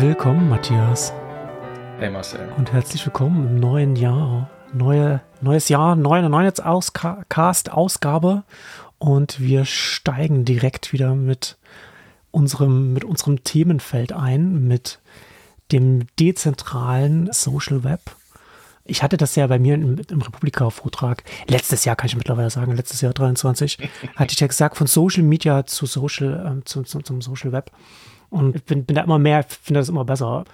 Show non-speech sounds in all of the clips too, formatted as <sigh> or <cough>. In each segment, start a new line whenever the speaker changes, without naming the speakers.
Willkommen, Matthias.
Hey Marcel.
Und herzlich willkommen im neuen Jahr. Neue, neues Jahr, neue, neue Cast-Ausgabe. Und wir steigen direkt wieder mit unserem, mit unserem Themenfeld ein, mit dem dezentralen Social Web. Ich hatte das ja bei mir im, im Republika-Vortrag, letztes Jahr kann ich mittlerweile sagen, letztes Jahr 23, <laughs> hatte ich ja gesagt, von Social Media zu Social, ähm, zu, zu, zum Social Web. Und bin, bin da immer mehr, finde das immer besser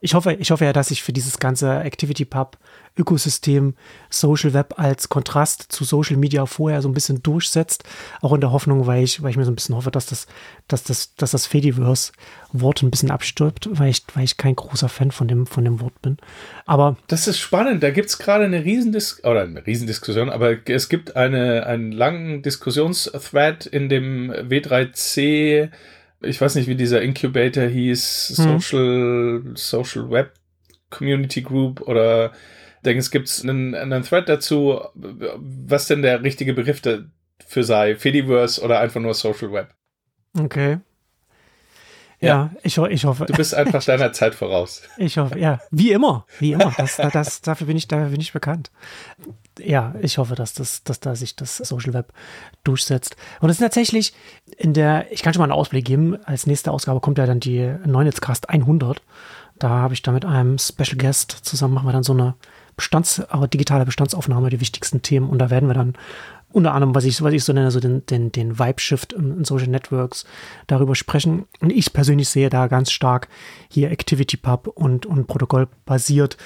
ich hoffe, ich hoffe ja, dass sich für dieses ganze Activity Pub Ökosystem Social Web als Kontrast zu Social Media vorher so ein bisschen durchsetzt. Auch in der Hoffnung, weil ich, weil ich mir so ein bisschen hoffe, dass das, dass das, dass das Fediverse Wort ein bisschen abstirbt, weil ich, weil ich kein großer Fan von dem, von dem Wort bin. Aber.
Das ist spannend. Da gibt es gerade eine Riesendis oder eine Riesendiskussion, aber es gibt eine, einen langen Diskussionsthread in dem W3C ich weiß nicht, wie dieser Incubator hieß, hm. Social, Social Web Community Group oder denke, es gibt einen, einen Thread dazu, was denn der richtige Begriff dafür sei, Fediverse oder einfach nur Social Web.
Okay. Ja, ja, ich, ich hoffe.
Du bist einfach <laughs> deiner Zeit voraus.
Ich hoffe, ja. Wie immer. Wie immer. Das, das, dafür, bin ich, dafür bin ich bekannt. Ja, ich hoffe, dass, das, dass da sich das Social Web durchsetzt. Und es ist tatsächlich in der, ich kann schon mal einen Ausblick geben. Als nächste Ausgabe kommt ja dann die Neunetzcast 100. Da habe ich da mit einem Special Guest zusammen, machen wir dann so eine Bestands, aber digitale Bestandsaufnahme, die wichtigsten Themen. Und da werden wir dann unter anderem, was ich, was ich so nenne, so den, den, den Vibe-Shift in, Social Networks darüber sprechen. Und ich persönlich sehe da ganz stark hier Activity Pub und, und Protokoll basiert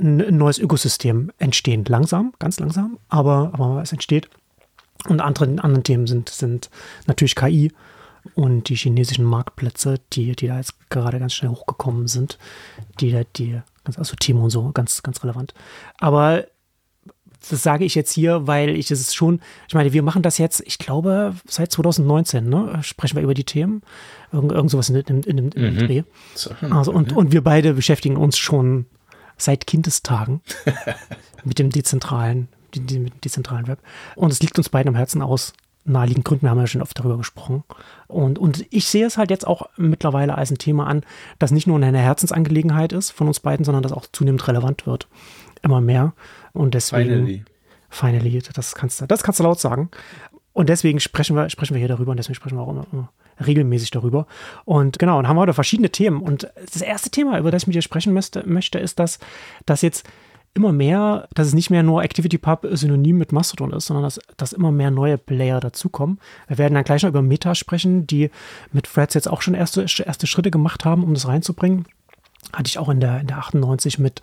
ein neues Ökosystem entstehen. Langsam, ganz langsam, aber, aber es entsteht. Und andere, andere Themen sind, sind natürlich KI und die chinesischen Marktplätze, die, die da jetzt gerade ganz schnell hochgekommen sind, die, die, also Timo und so, ganz, ganz relevant. Aber das sage ich jetzt hier, weil ich es schon, ich meine, wir machen das jetzt, ich glaube, seit 2019, ne? Sprechen wir über die Themen. Irgend, irgend sowas in, in, in, in dem mhm. Dreh. Also, und, und wir beide beschäftigen uns schon seit Kindestagen <laughs> mit dem dezentralen, mit dem dezentralen Web. Und es liegt uns beiden am Herzen aus naheliegenden Gründen. Wir haben ja schon oft darüber gesprochen. Und, und ich sehe es halt jetzt auch mittlerweile als ein Thema an, das nicht nur eine Herzensangelegenheit ist von uns beiden, sondern das auch zunehmend relevant wird. Immer mehr. Und deswegen. Finally. Finally, das kannst du, das kannst du laut sagen. Und deswegen sprechen wir, sprechen wir hier darüber und deswegen sprechen wir auch immer, immer regelmäßig darüber. Und genau, und haben heute verschiedene Themen. Und das erste Thema, über das ich mit dir sprechen möchte, möchte ist, dass, dass jetzt immer mehr, dass es nicht mehr nur ActivityPub synonym mit Mastodon ist, sondern dass, dass immer mehr neue Player dazukommen. Wir werden dann gleich noch über Meta sprechen, die mit Threads jetzt auch schon erste, erste Schritte gemacht haben, um das reinzubringen. Hatte ich auch in der, in der 98 mit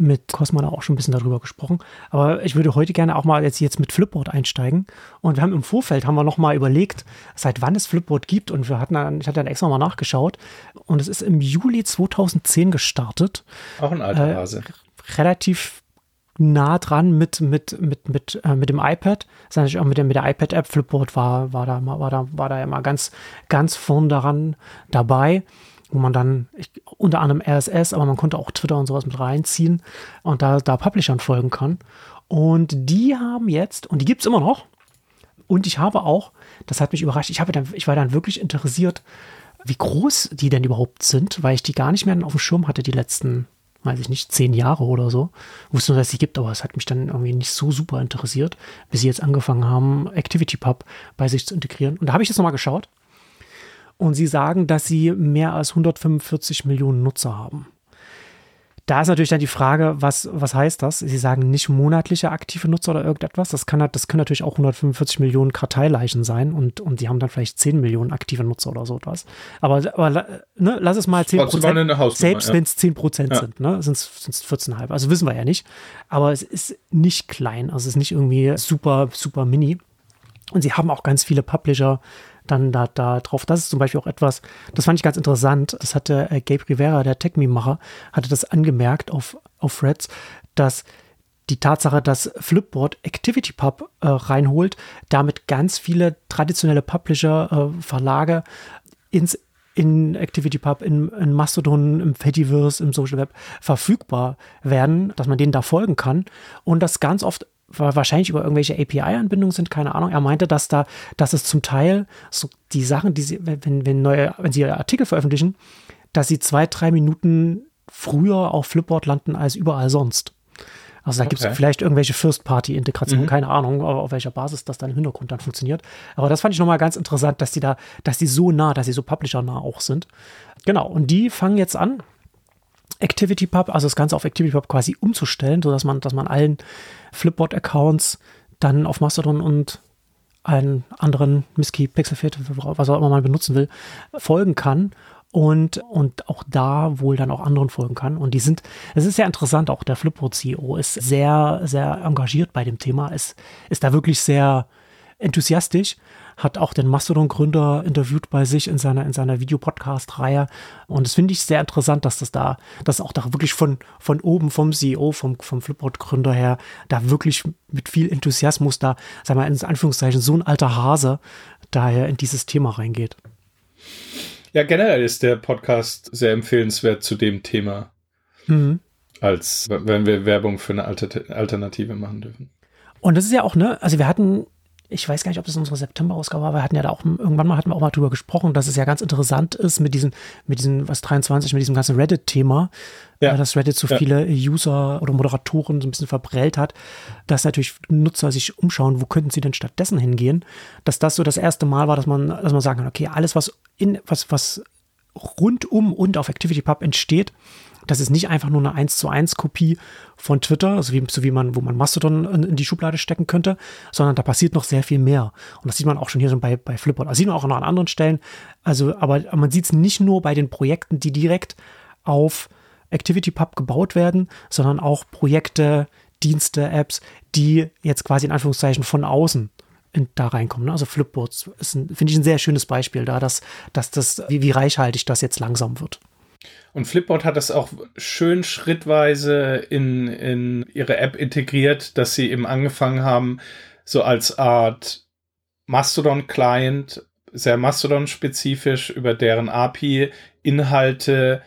mit Cosma auch schon ein bisschen darüber gesprochen. Aber ich würde heute gerne auch mal jetzt, jetzt mit Flipboard einsteigen. Und wir haben im Vorfeld haben wir noch mal überlegt, seit wann es Flipboard gibt. Und wir hatten dann, ich hatte dann extra mal nachgeschaut. Und es ist im Juli 2010 gestartet.
Auch ein alter äh, Hase.
Äh, relativ nah dran mit, mit, mit, mit, äh, mit dem iPad. Das ist natürlich auch mit der, mit der iPad-App. Flipboard war, war, da, war, da, war da ja mal ganz, ganz vorn daran dabei wo man dann ich, unter anderem RSS, aber man konnte auch Twitter und sowas mit reinziehen und da, da Publishern folgen kann. Und die haben jetzt, und die gibt es immer noch, und ich habe auch, das hat mich überrascht, ich, habe dann, ich war dann wirklich interessiert, wie groß die denn überhaupt sind, weil ich die gar nicht mehr auf dem Schirm hatte, die letzten, weiß ich nicht, zehn Jahre oder so. Ich wusste nur, dass es sie gibt, aber es hat mich dann irgendwie nicht so super interessiert, bis sie jetzt angefangen haben, ActivityPub bei sich zu integrieren. Und da habe ich jetzt nochmal geschaut und sie sagen, dass sie mehr als 145 Millionen Nutzer haben. Da ist natürlich dann die Frage, was, was heißt das? Sie sagen nicht monatliche aktive Nutzer oder irgendetwas. Das, kann, das können natürlich auch 145 Millionen Karteileichen sein und, und die haben dann vielleicht 10 Millionen aktive Nutzer oder so etwas. Aber, aber ne, lass es mal 10 Prozent. Selbst ja. wenn es 10 Prozent ja. sind, ne, sind es 14,5. Also wissen wir ja nicht. Aber es ist nicht klein. Also es ist nicht irgendwie super, super mini. Und sie haben auch ganz viele Publisher, da, da drauf. Das ist zum Beispiel auch etwas, das fand ich ganz interessant. Das hatte äh, Gabe Rivera, der Techme-Macher, hatte das angemerkt auf, auf Threads, dass die Tatsache, dass Flipboard ActivityPub äh, reinholt, damit ganz viele traditionelle Publisher, äh, Verlage ins in ActivityPub, in, in Mastodon, im Fediverse, im Social Web verfügbar werden, dass man denen da folgen kann und das ganz oft wahrscheinlich über irgendwelche API-Anbindungen sind, keine Ahnung. Er meinte, dass da, dass es zum Teil so die Sachen, die sie, wenn, wenn neue, wenn sie Artikel veröffentlichen, dass sie zwei, drei Minuten früher auf Flipboard landen als überall sonst. Also da okay. gibt es vielleicht irgendwelche First-Party-Integrationen, mhm. keine Ahnung, auf welcher Basis das dann im Hintergrund dann funktioniert. Aber das fand ich nochmal ganz interessant, dass die da, dass die so nah, dass sie so publisher-nah auch sind. Genau, und die fangen jetzt an, ActivityPub, also das Ganze auf ActivityPub quasi umzustellen, sodass man, dass man allen Flipboard-Accounts dann auf Mastodon und einen anderen Miski, Pixelfit, was auch immer man benutzen will, folgen kann und, und auch da wohl dann auch anderen folgen kann. Und die sind, es ist sehr interessant, auch der Flipboard CEO ist sehr, sehr engagiert bei dem Thema, ist, ist da wirklich sehr enthusiastisch, hat auch den Mastodon-Gründer interviewt bei sich in seiner, in seiner Videopodcast-Reihe. Und das finde ich sehr interessant, dass das da, dass auch da wirklich von, von oben vom CEO, vom, vom Flipboard-Gründer her, da wirklich mit viel Enthusiasmus da, sagen wir in Anführungszeichen, so ein alter Hase daher in dieses Thema reingeht.
Ja, generell ist der Podcast sehr empfehlenswert zu dem Thema. Mhm. Als wenn wir Werbung für eine Alternative machen dürfen.
Und das ist ja auch, ne, also wir hatten ich weiß gar nicht, ob das unsere September-Ausgabe war, wir hatten ja da auch, irgendwann mal hatten wir auch mal drüber gesprochen, dass es ja ganz interessant ist mit diesem, mit diesem, was 23, mit diesem ganzen Reddit-Thema, ja. Äh, dass Reddit so ja. viele User oder Moderatoren so ein bisschen verbrellt hat, dass natürlich Nutzer sich umschauen, wo könnten sie denn stattdessen hingehen, dass das so das erste Mal war, dass man, dass man sagen kann, okay, alles, was in, was, was rundum und auf ActivityPub entsteht, das ist nicht einfach nur eine 1 zu 1 Kopie von Twitter, also wie, so wie man, wo man Mastodon in, in, die Schublade stecken könnte, sondern da passiert noch sehr viel mehr. Und das sieht man auch schon hier so bei, bei Flipboard. Das sieht man auch noch an anderen Stellen. Also, aber man sieht es nicht nur bei den Projekten, die direkt auf ActivityPub gebaut werden, sondern auch Projekte, Dienste, Apps, die jetzt quasi in Anführungszeichen von außen in, da reinkommen. Ne? Also Flipboards finde ich ein sehr schönes Beispiel da, dass, dass das, wie, wie reichhaltig das jetzt langsam wird.
Und Flipboard hat das auch schön schrittweise in, in ihre App integriert, dass sie eben angefangen haben, so als Art Mastodon-Client, sehr Mastodon-spezifisch über deren API Inhalte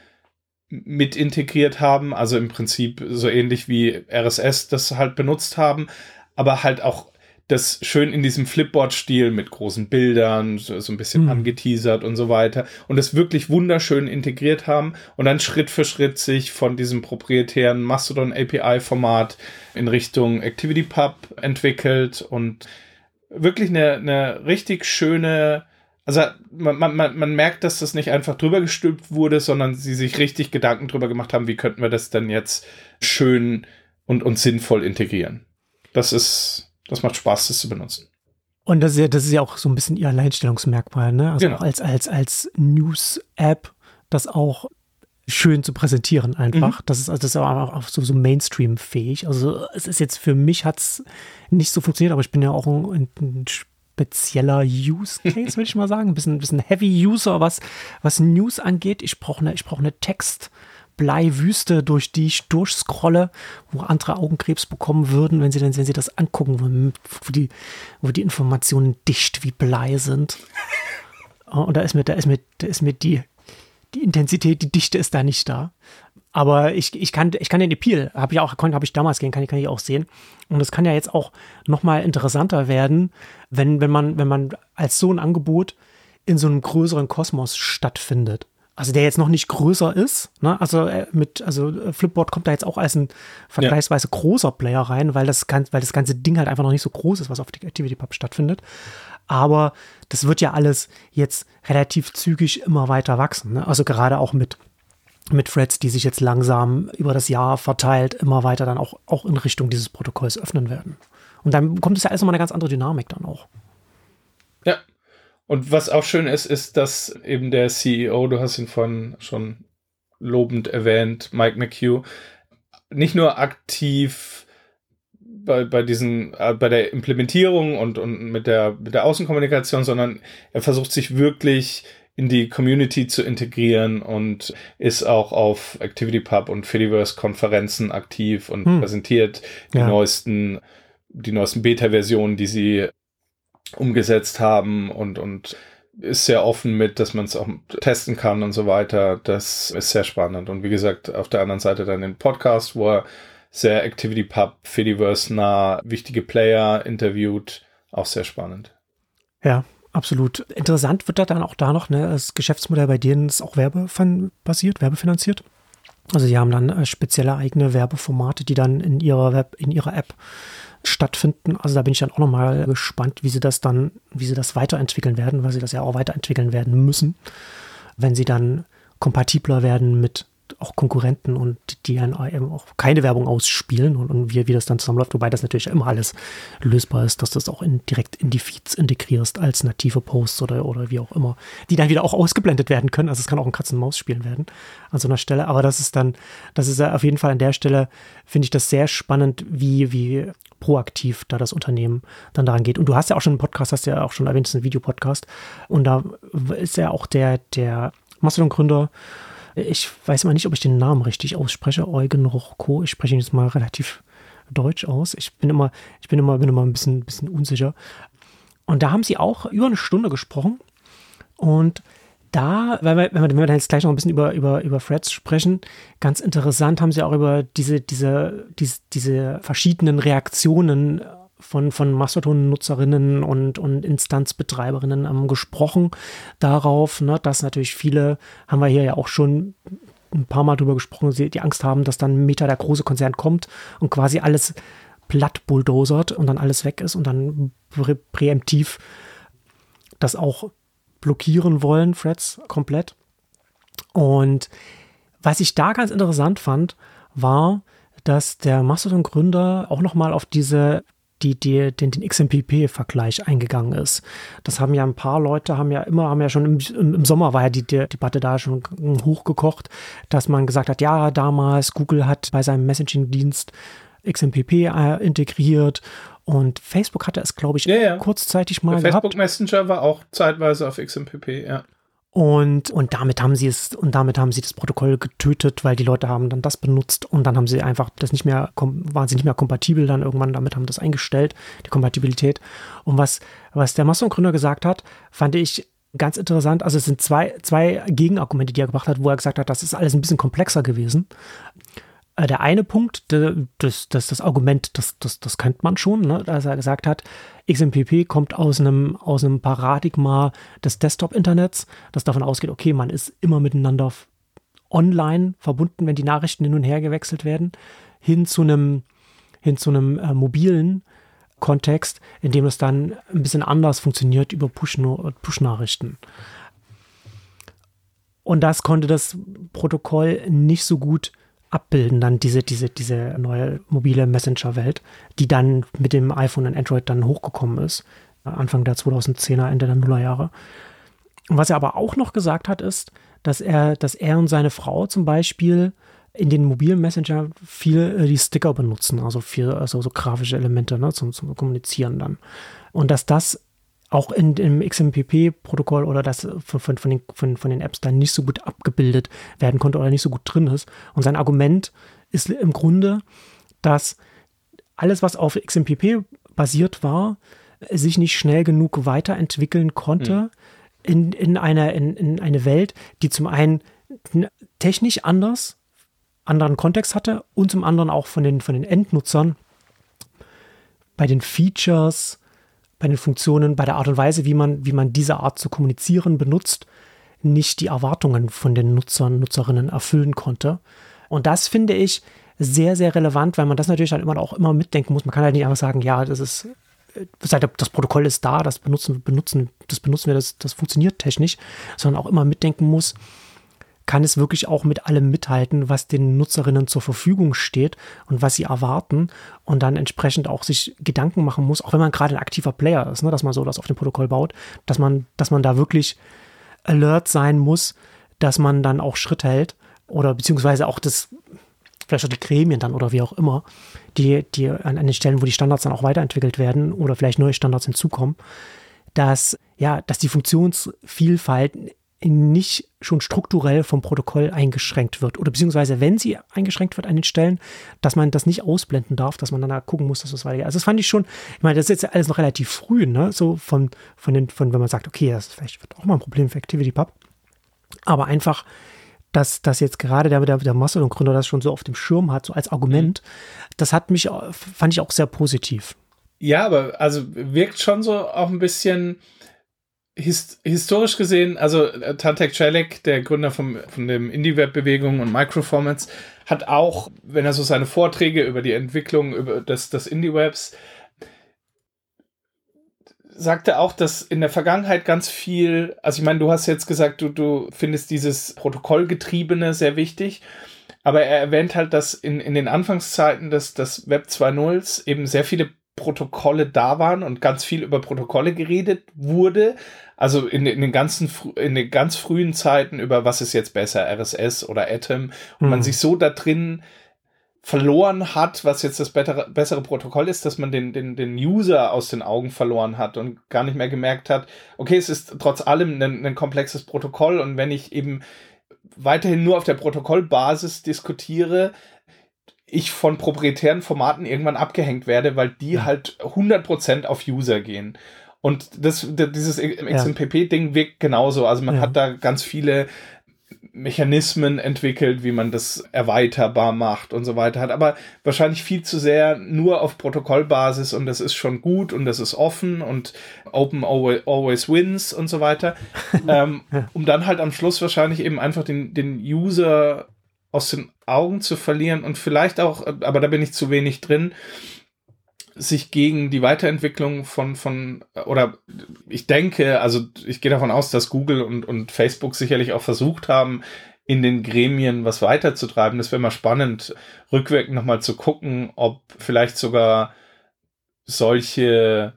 mit integriert haben, also im Prinzip so ähnlich wie RSS das halt benutzt haben, aber halt auch das schön in diesem Flipboard-Stil mit großen Bildern, so, so ein bisschen mhm. angeteasert und so weiter und das wirklich wunderschön integriert haben und dann Schritt für Schritt sich von diesem proprietären Mastodon API-Format in Richtung ActivityPub entwickelt und wirklich eine, eine richtig schöne, also man, man, man merkt, dass das nicht einfach drüber gestülpt wurde, sondern sie sich richtig Gedanken drüber gemacht haben, wie könnten wir das denn jetzt schön und, und sinnvoll integrieren. Das ist das macht Spaß, das zu benutzen.
Und das ist ja, das ist ja auch so ein bisschen ihr Alleinstellungsmerkmal, ne? Also genau. als, als, als News-App das auch schön zu präsentieren einfach. Mhm. Das ist, also das ist auch so, so Mainstream-fähig. Also es ist jetzt für mich hat es nicht so funktioniert, aber ich bin ja auch ein, ein spezieller Use Case, würde ich mal sagen. Ein bisschen, ein bisschen Heavy User, was, was News angeht. Ich brauche eine, ich brauche eine Text- Bleiwüste, durch die ich durchscrolle, wo andere Augenkrebs bekommen würden, wenn sie, wenn sie das angucken, wo die, wo die Informationen dicht wie Blei sind. <laughs> Und da ist mir, da ist mir, da ist mir die, die Intensität, die Dichte ist da nicht da. Aber ich, ich, kann, ich kann den Appeal, habe ich auch, habe ich damals gehen, kann, kann ich auch sehen. Und es kann ja jetzt auch nochmal interessanter werden, wenn, wenn man, wenn man als so ein Angebot in so einem größeren Kosmos stattfindet also der jetzt noch nicht größer ist. Ne? Also äh, mit, also äh, Flipboard kommt da jetzt auch als ein vergleichsweise ja. großer Player rein, weil das, weil das ganze Ding halt einfach noch nicht so groß ist, was auf ActivityPub stattfindet. Aber das wird ja alles jetzt relativ zügig immer weiter wachsen. Ne? Also gerade auch mit mit Threads, die sich jetzt langsam über das Jahr verteilt immer weiter dann auch, auch in Richtung dieses Protokolls öffnen werden. Und dann kommt es ja alles nochmal eine ganz andere Dynamik dann auch.
Und was auch schön ist, ist, dass eben der CEO, du hast ihn von schon lobend erwähnt, Mike McHugh, nicht nur aktiv bei, bei diesen, äh, bei der Implementierung und, und mit der, mit der Außenkommunikation, sondern er versucht sich wirklich in die Community zu integrieren und ist auch auf ActivityPub und Fediverse Konferenzen aktiv und hm. präsentiert die ja. neuesten, die neuesten Beta-Versionen, die sie umgesetzt haben und, und ist sehr offen mit, dass man es auch testen kann und so weiter. Das ist sehr spannend. Und wie gesagt, auf der anderen Seite dann den Podcast, wo er sehr Activity Pub, Fediverse nah wichtige Player interviewt. Auch sehr spannend.
Ja, absolut. Interessant wird da dann auch da noch, ne, das Geschäftsmodell bei denen ist auch werbebasiert, werbefinanziert. Also sie haben dann äh, spezielle eigene Werbeformate, die dann in ihrer Web, in ihrer App stattfinden. Also da bin ich dann auch nochmal gespannt, wie sie das dann, wie sie das weiterentwickeln werden, weil sie das ja auch weiterentwickeln werden müssen, wenn sie dann kompatibler werden mit auch Konkurrenten und die dann eben auch keine Werbung ausspielen und, und wie, wie das dann zusammenläuft, wobei das natürlich immer alles lösbar ist, dass du das auch in, direkt in die Feeds integrierst als native Posts oder, oder wie auch immer, die dann wieder auch ausgeblendet werden können. Also es kann auch ein Katzen-Maus-Spielen werden an so einer Stelle, aber das ist dann, das ist auf jeden Fall an der Stelle, finde ich das sehr spannend, wie, wie proaktiv da das Unternehmen dann daran geht. Und du hast ja auch schon einen Podcast, hast ja auch schon erwähnt, es ist ein Videopodcast und da ist ja auch der, der Mastodon-Gründer ich weiß mal nicht, ob ich den Namen richtig ausspreche. Eugen Rochko. Ich spreche ihn jetzt mal relativ deutsch aus. Ich bin immer, ich bin immer, bin immer ein bisschen, bisschen unsicher. Und da haben sie auch über eine Stunde gesprochen. Und da, wenn wir, wenn wir dann jetzt gleich noch ein bisschen über, über, über Threads sprechen, ganz interessant haben sie auch über diese, diese, diese, diese verschiedenen Reaktionen von, von Mastodon-Nutzerinnen und, und Instanzbetreiberinnen ähm, gesprochen darauf, ne, dass natürlich viele, haben wir hier ja auch schon ein paar Mal drüber gesprochen, die Angst haben, dass dann Meta, der große Konzern, kommt und quasi alles platt bulldozert und dann alles weg ist und dann prä präemptiv das auch blockieren wollen, Threads komplett. Und was ich da ganz interessant fand, war, dass der Mastodon-Gründer auch nochmal auf diese die, die den, den XMPP-Vergleich eingegangen ist. Das haben ja ein paar Leute, haben ja immer, haben ja schon im, im Sommer war ja die, die Debatte da schon hochgekocht, dass man gesagt hat, ja, damals Google hat bei seinem Messaging-Dienst XMPP äh, integriert und Facebook hatte es, glaube ich, ja, ja. kurzzeitig mal
Der Facebook Messenger war auch zeitweise auf XMPP, ja.
Und, und damit haben sie es, und damit haben sie das Protokoll getötet, weil die Leute haben dann das benutzt und dann haben sie einfach das nicht mehr, waren sie nicht mehr kompatibel dann irgendwann damit, haben das eingestellt, die Kompatibilität. Und was, was der Mastodon-Gründer gesagt hat, fand ich ganz interessant. Also es sind zwei, zwei Gegenargumente, die er gebracht hat, wo er gesagt hat, das ist alles ein bisschen komplexer gewesen. Äh, der eine Punkt, das, das, das Argument, das, das, das kennt man schon, ne, dass er gesagt hat, XMPP kommt aus einem, aus einem Paradigma des Desktop-Internets, das davon ausgeht, okay, man ist immer miteinander online verbunden, wenn die Nachrichten hin und her gewechselt werden, hin zu einem, hin zu einem äh, mobilen Kontext, in dem es dann ein bisschen anders funktioniert über Push-Nachrichten. Push und das konnte das Protokoll nicht so gut abbilden, dann diese, diese, diese neue mobile Messenger-Welt, die dann mit dem iPhone und Android dann hochgekommen ist, Anfang der 2010er, Ende der Nullerjahre. Und was er aber auch noch gesagt hat, ist, dass er, dass er und seine Frau zum Beispiel in den mobilen Messenger viel äh, die Sticker benutzen, also viel, also so grafische Elemente ne, zum, zum Kommunizieren dann. Und dass das auch in, im XMPP-Protokoll oder das von, von, von, den, von, von den Apps dann nicht so gut abgebildet werden konnte oder nicht so gut drin ist. Und sein Argument ist im Grunde, dass alles, was auf XMPP basiert war, sich nicht schnell genug weiterentwickeln konnte mhm. in, in, einer, in, in eine Welt, die zum einen technisch anders, anderen Kontext hatte und zum anderen auch von den, von den Endnutzern bei den Features, bei den Funktionen, bei der Art und Weise, wie man, wie man diese Art zu kommunizieren benutzt, nicht die Erwartungen von den Nutzern, Nutzerinnen erfüllen konnte. Und das finde ich sehr, sehr relevant, weil man das natürlich dann immer auch immer mitdenken muss. Man kann halt nicht einfach sagen, ja, das ist, das Protokoll ist da, das benutzen, benutzen, das benutzen wir, das, das funktioniert technisch, sondern auch immer mitdenken muss, kann es wirklich auch mit allem mithalten, was den Nutzerinnen zur Verfügung steht und was sie erwarten und dann entsprechend auch sich Gedanken machen muss, auch wenn man gerade ein aktiver Player ist, ne, dass man so das auf dem Protokoll baut, dass man, dass man da wirklich alert sein muss, dass man dann auch Schritt hält oder beziehungsweise auch das, vielleicht auch die Gremien dann oder wie auch immer, die, die an, an den Stellen, wo die Standards dann auch weiterentwickelt werden oder vielleicht neue Standards hinzukommen, dass, ja, dass die Funktionsvielfalt nicht schon strukturell vom Protokoll eingeschränkt wird. Oder beziehungsweise, wenn sie eingeschränkt wird an den Stellen, dass man das nicht ausblenden darf, dass man dann da gucken muss, dass das weitergeht. Also das fand ich schon, ich meine, das ist jetzt alles noch relativ früh, ne? So von, von den, von, wenn man sagt, okay, das vielleicht wird auch mal ein Problem für ActivityPub. Aber einfach, dass, dass jetzt gerade der, der, der Mastodon-Gründer das schon so auf dem Schirm hat, so als Argument, das hat mich, fand ich auch sehr positiv.
Ja, aber also wirkt schon so auch ein bisschen, hist historisch gesehen, also äh, Tatek Celik, der Gründer vom, von dem Indie-Web-Bewegung und Microformats, hat auch, wenn er so seine Vorträge über die Entwicklung über des, des Indie-Webs, sagte auch, dass in der Vergangenheit ganz viel, also ich meine, du hast jetzt gesagt, du, du findest dieses Protokollgetriebene sehr wichtig, aber er erwähnt halt, dass in, in den Anfangszeiten des, des Web 2.0 eben sehr viele Protokolle da waren und ganz viel über Protokolle geredet wurde. Also in, in den ganzen, in den ganz frühen Zeiten über was ist jetzt besser, RSS oder Atom. Und mhm. man sich so da drin verloren hat, was jetzt das bessere, bessere Protokoll ist, dass man den, den, den User aus den Augen verloren hat und gar nicht mehr gemerkt hat, okay, es ist trotz allem ein, ein komplexes Protokoll und wenn ich eben weiterhin nur auf der Protokollbasis diskutiere, ich von proprietären Formaten irgendwann abgehängt werde, weil die ja. halt 100% auf User gehen. Und das, dieses XMPP-Ding wirkt genauso. Also man ja. hat da ganz viele Mechanismen entwickelt, wie man das erweiterbar macht und so weiter. Hat aber wahrscheinlich viel zu sehr nur auf Protokollbasis und das ist schon gut und das ist offen und Open always wins und so weiter. <laughs> ähm, um dann halt am Schluss wahrscheinlich eben einfach den, den User aus den Augen zu verlieren und vielleicht auch, aber da bin ich zu wenig drin, sich gegen die Weiterentwicklung von, von, oder ich denke, also ich gehe davon aus, dass Google und, und Facebook sicherlich auch versucht haben, in den Gremien was weiterzutreiben. Das wäre mal spannend, rückwirkend nochmal zu gucken, ob vielleicht sogar solche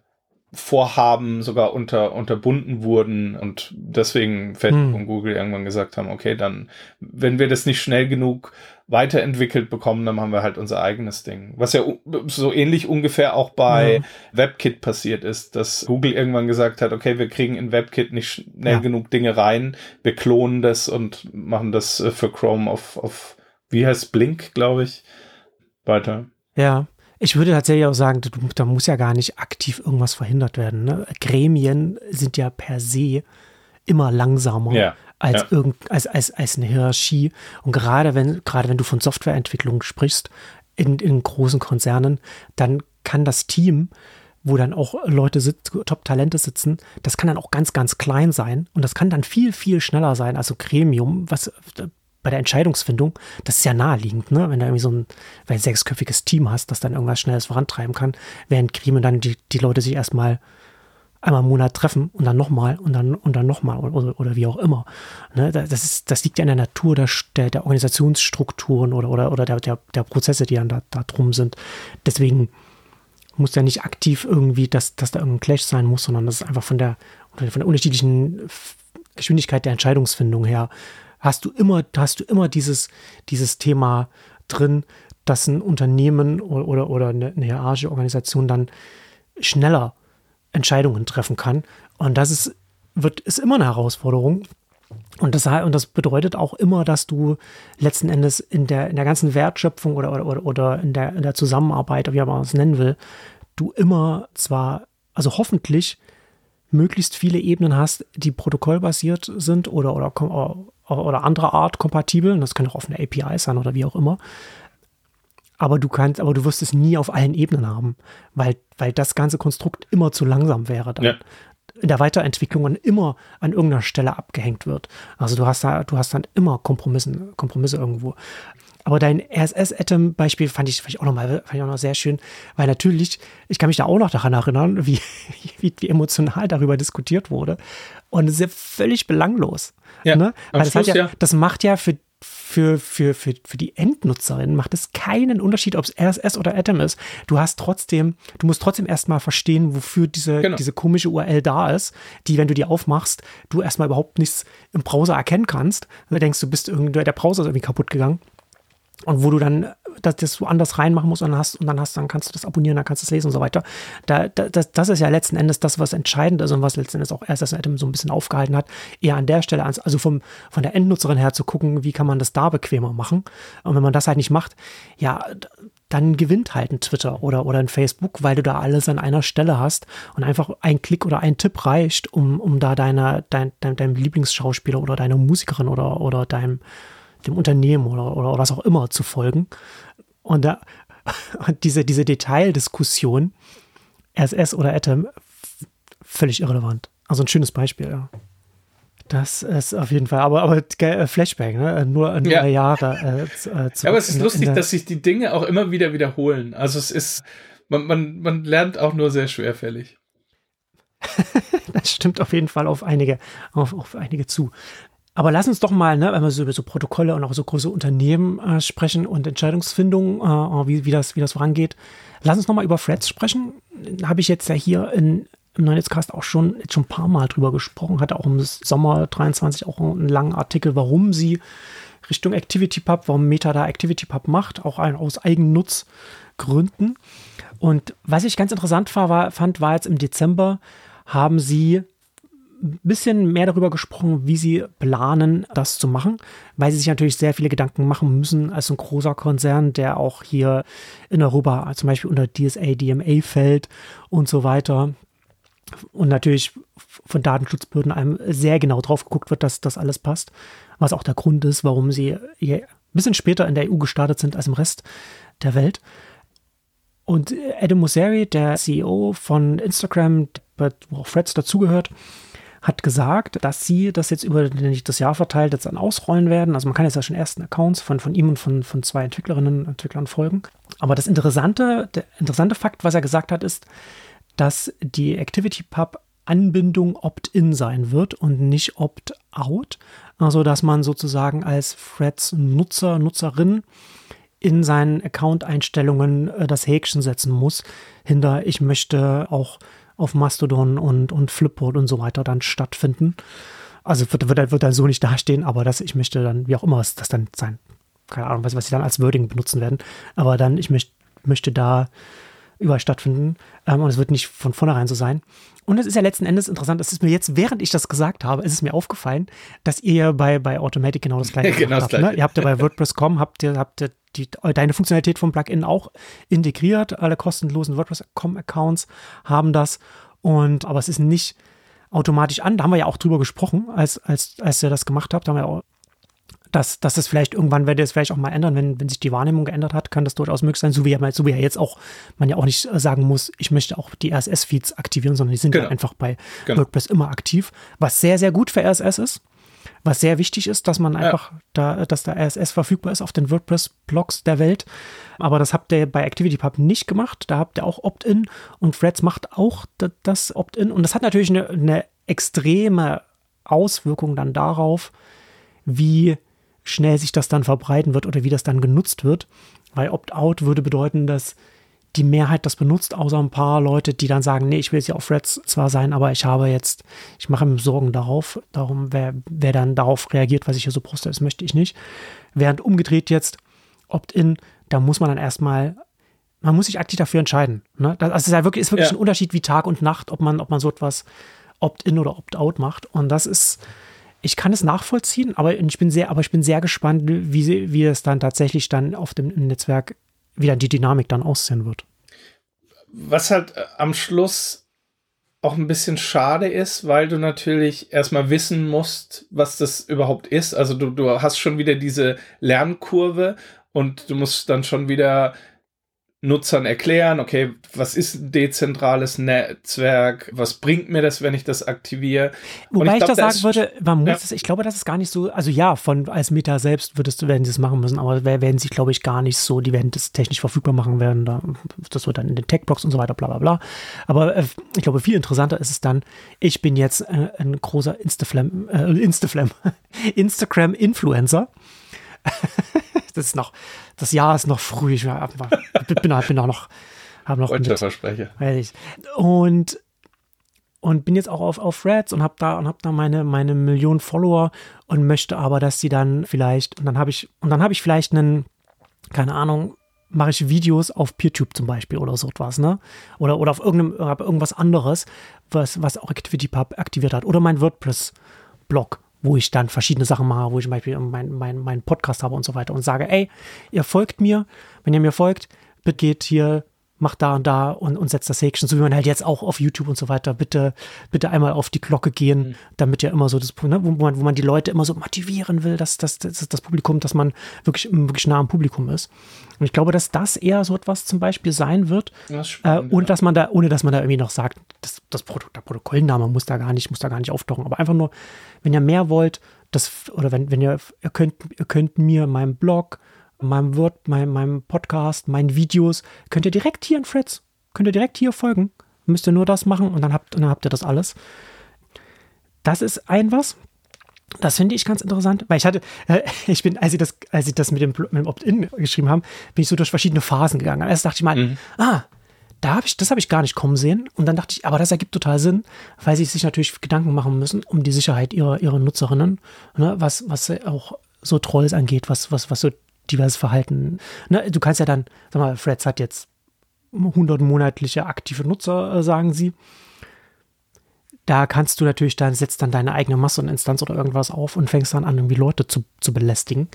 Vorhaben sogar unter, unterbunden wurden und deswegen Facebook hm. und Google irgendwann gesagt haben, okay, dann, wenn wir das nicht schnell genug weiterentwickelt bekommen, dann haben wir halt unser eigenes Ding. Was ja so ähnlich ungefähr auch bei ja. WebKit passiert ist, dass Google irgendwann gesagt hat, okay, wir kriegen in WebKit nicht schnell ja. genug Dinge rein, wir klonen das und machen das äh, für Chrome auf, auf wie heißt Blink, glaube ich, weiter.
Ja, ich würde tatsächlich auch sagen, da muss ja gar nicht aktiv irgendwas verhindert werden. Ne? Gremien sind ja per se immer langsamer ja, als, ja. Irgend, als, als, als eine Hierarchie. Und gerade wenn, gerade wenn du von Softwareentwicklung sprichst, in, in großen Konzernen, dann kann das Team, wo dann auch Leute Top-Talente sitzen, das kann dann auch ganz, ganz klein sein. Und das kann dann viel, viel schneller sein. Also Gremium, was bei der Entscheidungsfindung, das ist ja naheliegend, ne? wenn du irgendwie so ein, ein sechsköpfiges Team hast, das dann irgendwas Schnelles vorantreiben kann, während Gremien dann die, die Leute sich erstmal einmal im Monat treffen und dann nochmal und dann und dann nochmal oder, oder wie auch immer. Ne? Das, ist, das liegt ja in der Natur der, der, der Organisationsstrukturen oder, oder, oder der, der, der Prozesse, die dann da, da drum sind. Deswegen muss ja nicht aktiv irgendwie, dass, dass da irgendein Clash sein muss, sondern das ist einfach von der, von der unterschiedlichen Geschwindigkeit der Entscheidungsfindung her hast du immer, hast du immer dieses, dieses Thema drin, dass ein Unternehmen oder, oder, oder eine, eine hierarchische Organisation dann schneller Entscheidungen treffen kann. Und das ist, wird, ist immer eine Herausforderung. Und das, und das bedeutet auch immer, dass du letzten Endes in der, in der ganzen Wertschöpfung oder, oder, oder in, der, in der Zusammenarbeit, wie man es nennen will, du immer zwar, also hoffentlich möglichst viele Ebenen hast, die protokollbasiert sind oder, oder, oder anderer Art kompatibel. Das kann auch auf eine API sein oder wie auch immer. Aber du kannst, aber du wirst es nie auf allen Ebenen haben, weil, weil das ganze Konstrukt immer zu langsam wäre dann. Ja. In der Weiterentwicklung und immer an irgendeiner Stelle abgehängt wird. Also du hast da, du hast dann immer Kompromissen, Kompromisse irgendwo. Aber dein RSS-Atom-Beispiel fand ich, fand ich auch nochmal, fand ich auch noch sehr schön, weil natürlich, ich kann mich da auch noch daran erinnern, <laughs> wie, wie, wie emotional darüber diskutiert wurde. Und es ist ja völlig belanglos. Ja, ne? Weil das, Schluss, ja, ja. das macht ja für für, für, für, für die Endnutzerin macht es keinen Unterschied, ob es RSS oder Atom ist. Du hast trotzdem, du musst trotzdem erstmal verstehen, wofür diese, genau. diese komische URL da ist, die, wenn du die aufmachst, du erstmal überhaupt nichts im Browser erkennen kannst. Du denkst, du bist irgendwie, der Browser ist irgendwie kaputt gegangen und wo du dann das, das woanders reinmachen musst und dann hast und dann hast, dann kannst du das abonnieren, dann kannst du es lesen und so weiter. Da, da, das, das ist ja letzten Endes das, was entscheidend ist und was letzten Endes auch erst das Atom so ein bisschen aufgehalten hat, eher an der Stelle, also vom, von der Endnutzerin her zu gucken, wie kann man das da bequemer machen. Und wenn man das halt nicht macht, ja, dann gewinnt halt ein Twitter oder, oder ein Facebook, weil du da alles an einer Stelle hast und einfach ein Klick oder ein Tipp reicht, um, um da deiner, dein, dein, deinem Lieblingsschauspieler oder deiner Musikerin oder, oder deinem dem Unternehmen oder, oder was auch immer zu folgen. Und, da, <laughs> und diese, diese Detaildiskussion, RSS oder Atom, völlig irrelevant. Also ein schönes Beispiel, ja. Das ist auf jeden Fall, aber, aber äh, Flashback, ne? Nur, nur ja. Jahre.
Äh, <laughs> äh, ja, aber es ist in, lustig, in dass sich die Dinge auch immer wieder wiederholen. Also es ist, man, man, man lernt auch nur sehr schwerfällig. <laughs>
das stimmt auf jeden Fall auf einige, auf, auf einige zu. Aber lass uns doch mal, ne, wenn wir so über so Protokolle und auch so große Unternehmen äh, sprechen und Entscheidungsfindung, äh, wie, wie, das, wie das vorangeht, lass uns noch mal über Threads sprechen. Habe ich jetzt ja hier in, im Netzcast auch schon, schon ein paar Mal drüber gesprochen, hatte auch im Sommer 23 auch einen langen Artikel, warum sie Richtung ActivityPub, warum Meta da ActivityPub macht, auch ein, aus Eigennutzgründen. Und was ich ganz interessant war, war, fand, war jetzt im Dezember haben sie bisschen mehr darüber gesprochen, wie sie planen, das zu machen, weil sie sich natürlich sehr viele Gedanken machen müssen als ein großer Konzern, der auch hier in Europa zum Beispiel unter DSA, DMA fällt und so weiter und natürlich von Datenschutzbehörden einem sehr genau drauf geguckt wird, dass das alles passt. Was auch der Grund ist, warum sie ein bisschen später in der EU gestartet sind als im Rest der Welt. Und Adam Mosseri, der CEO von Instagram, wo auch Freds dazugehört, hat gesagt, dass sie das jetzt über das Jahr verteilt jetzt dann ausrollen werden. Also man kann jetzt ja schon ersten Accounts von, von ihm und von, von zwei Entwicklerinnen und Entwicklern folgen. Aber das interessante, der interessante Fakt, was er gesagt hat, ist, dass die ActivityPub Anbindung Opt-in sein wird und nicht Opt-out. Also, dass man sozusagen als Threads Nutzer, Nutzerin in seinen Account-Einstellungen äh, das Häkchen setzen muss, hinter ich möchte auch auf Mastodon und, und Flipboard und so weiter dann stattfinden. Also wird, wird, wird dann so nicht dastehen, aber das, ich möchte dann, wie auch immer es das dann sein, keine Ahnung, was, was sie dann als Wording benutzen werden, aber dann, ich möcht, möchte da überall stattfinden ähm, und es wird nicht von vornherein so sein. Und es ist ja letzten Endes interessant, es ist mir jetzt, während ich das gesagt habe, ist es mir aufgefallen, dass ihr bei, bei Automatic genau das gleiche <laughs>
genau
habt. Ne? Ihr habt ja bei WordPress.com, habt ihr, habt ihr die, deine Funktionalität vom Plugin auch integriert. Alle kostenlosen WordPress.com-Accounts haben das. Und, aber es ist nicht automatisch an. Da haben wir ja auch drüber gesprochen, als, als, als ihr das gemacht habt. Da haben wir auch dass, dass es vielleicht irgendwann werde es vielleicht auch mal ändern, wenn, wenn sich die Wahrnehmung geändert hat, kann das durchaus möglich sein, so wie, ja, so wie ja jetzt auch, man ja auch nicht äh, sagen muss, ich möchte auch die RSS-Feeds aktivieren, sondern die sind genau. ja einfach bei genau. WordPress immer aktiv, was sehr, sehr gut für RSS ist, was sehr wichtig ist, dass man einfach ja. da, dass da RSS verfügbar ist auf den WordPress-Blogs der Welt. Aber das habt ihr bei ActivityPub nicht gemacht, da habt ihr auch Opt-in und Threads macht auch das Opt-in und das hat natürlich eine, eine extreme Auswirkung dann darauf, wie schnell sich das dann verbreiten wird oder wie das dann genutzt wird. Weil Opt-out würde bedeuten, dass die Mehrheit das benutzt, außer ein paar Leute, die dann sagen, nee, ich will jetzt ja auf Threads zwar sein, aber ich habe jetzt, ich mache mir Sorgen darauf, darum, wer, wer dann darauf reagiert, was ich hier so poste, das möchte ich nicht. Während umgedreht jetzt Opt-in, da muss man dann erstmal, man muss sich aktiv dafür entscheiden. Ne? Das, also es ist, ja wirklich, ist wirklich ja. ein Unterschied wie Tag und Nacht, ob man, ob man so etwas Opt-in oder Opt-out macht. Und das ist, ich kann es nachvollziehen, aber ich bin sehr, aber ich bin sehr gespannt, wie, wie es dann tatsächlich dann auf dem Netzwerk, wie dann die Dynamik dann aussehen wird.
Was halt äh, am Schluss auch ein bisschen schade ist, weil du natürlich erstmal wissen musst, was das überhaupt ist. Also du, du hast schon wieder diese Lernkurve und du musst dann schon wieder Nutzern erklären, okay, was ist ein dezentrales Netzwerk, was bringt mir das, wenn ich das aktiviere?
Wobei ich, glaub, ich da sagen würde, man muss ja. es, ich glaube, das ist gar nicht so, also ja, von als Meta selbst würdest du, werden sie es machen müssen, aber werden sie, glaube ich, gar nicht so, die werden das technisch verfügbar machen werden, da, das wird dann in den Tech-Blocks und so weiter, bla bla bla. Aber äh, ich glaube, viel interessanter ist es dann, ich bin jetzt äh, ein großer Instaflam, äh, Instaflam, <laughs> Instagram-Influencer. <laughs> das ist noch, das Jahr ist noch früh. Ich bin, bin, bin auch noch, habe noch.
Unterverspreche.
Und und bin jetzt auch auf, auf Threads und habe da und habe da meine meine Millionen Follower und möchte aber, dass sie dann vielleicht und dann habe ich und dann habe ich vielleicht einen keine Ahnung mache ich Videos auf PeerTube zum Beispiel oder so etwas, ne? Oder, oder auf irgendeinem, irgendwas anderes, was, was auch ActivityPub aktiviert hat. Oder mein WordPress-Blog wo ich dann verschiedene Sachen mache, wo ich zum Beispiel meinen mein, mein Podcast habe und so weiter und sage, ey, ihr folgt mir, wenn ihr mir folgt, bitte geht hier mach da und da und, und setzt das Häkchen, so wie man halt jetzt auch auf YouTube und so weiter, bitte, bitte einmal auf die Glocke gehen, mhm. damit ja immer so das, ne, wo, man, wo man die Leute immer so motivieren will, dass, dass, dass das Publikum, dass man wirklich, wirklich nah am Publikum ist. Und ich glaube, dass das eher so etwas zum Beispiel sein wird. Das spannend, äh, und ja. dass man da, ohne dass man da irgendwie noch sagt, das, das Produkt, der Protokollname muss da gar nicht, muss da gar nicht auftauchen. Aber einfach nur, wenn ihr mehr wollt, das, oder wenn, wenn ihr, ihr könnt, ihr könnt mir meinem Blog, meinem Word, meinem, meinem Podcast, meinen Videos, könnt ihr direkt hier in Freds, könnt ihr direkt hier folgen. Müsst ihr nur das machen und dann habt, und dann habt ihr das alles. Das ist ein was. Das finde ich ganz interessant, weil ich hatte, äh, <laughs> ich bin, als sie das, als sie das mit dem, mit dem Opt-in geschrieben haben, bin ich so durch verschiedene Phasen gegangen. Erst dachte ich mal, mhm. ah, da habe ich, das habe ich gar nicht kommen sehen. Und dann dachte ich, aber das ergibt total Sinn, weil sie sich natürlich Gedanken machen müssen um die Sicherheit ihrer, ihrer Nutzerinnen, ne, was, was auch so Trolls angeht, was, was, was so diverses Verhalten. Ne, du kannst ja dann, sag mal, Freds hat jetzt 100 monatliche aktive Nutzer, äh, sagen sie. Da kannst du natürlich dann, setzt dann deine eigene Masseninstanz oder irgendwas auf und fängst dann an, irgendwie Leute zu, zu belästigen.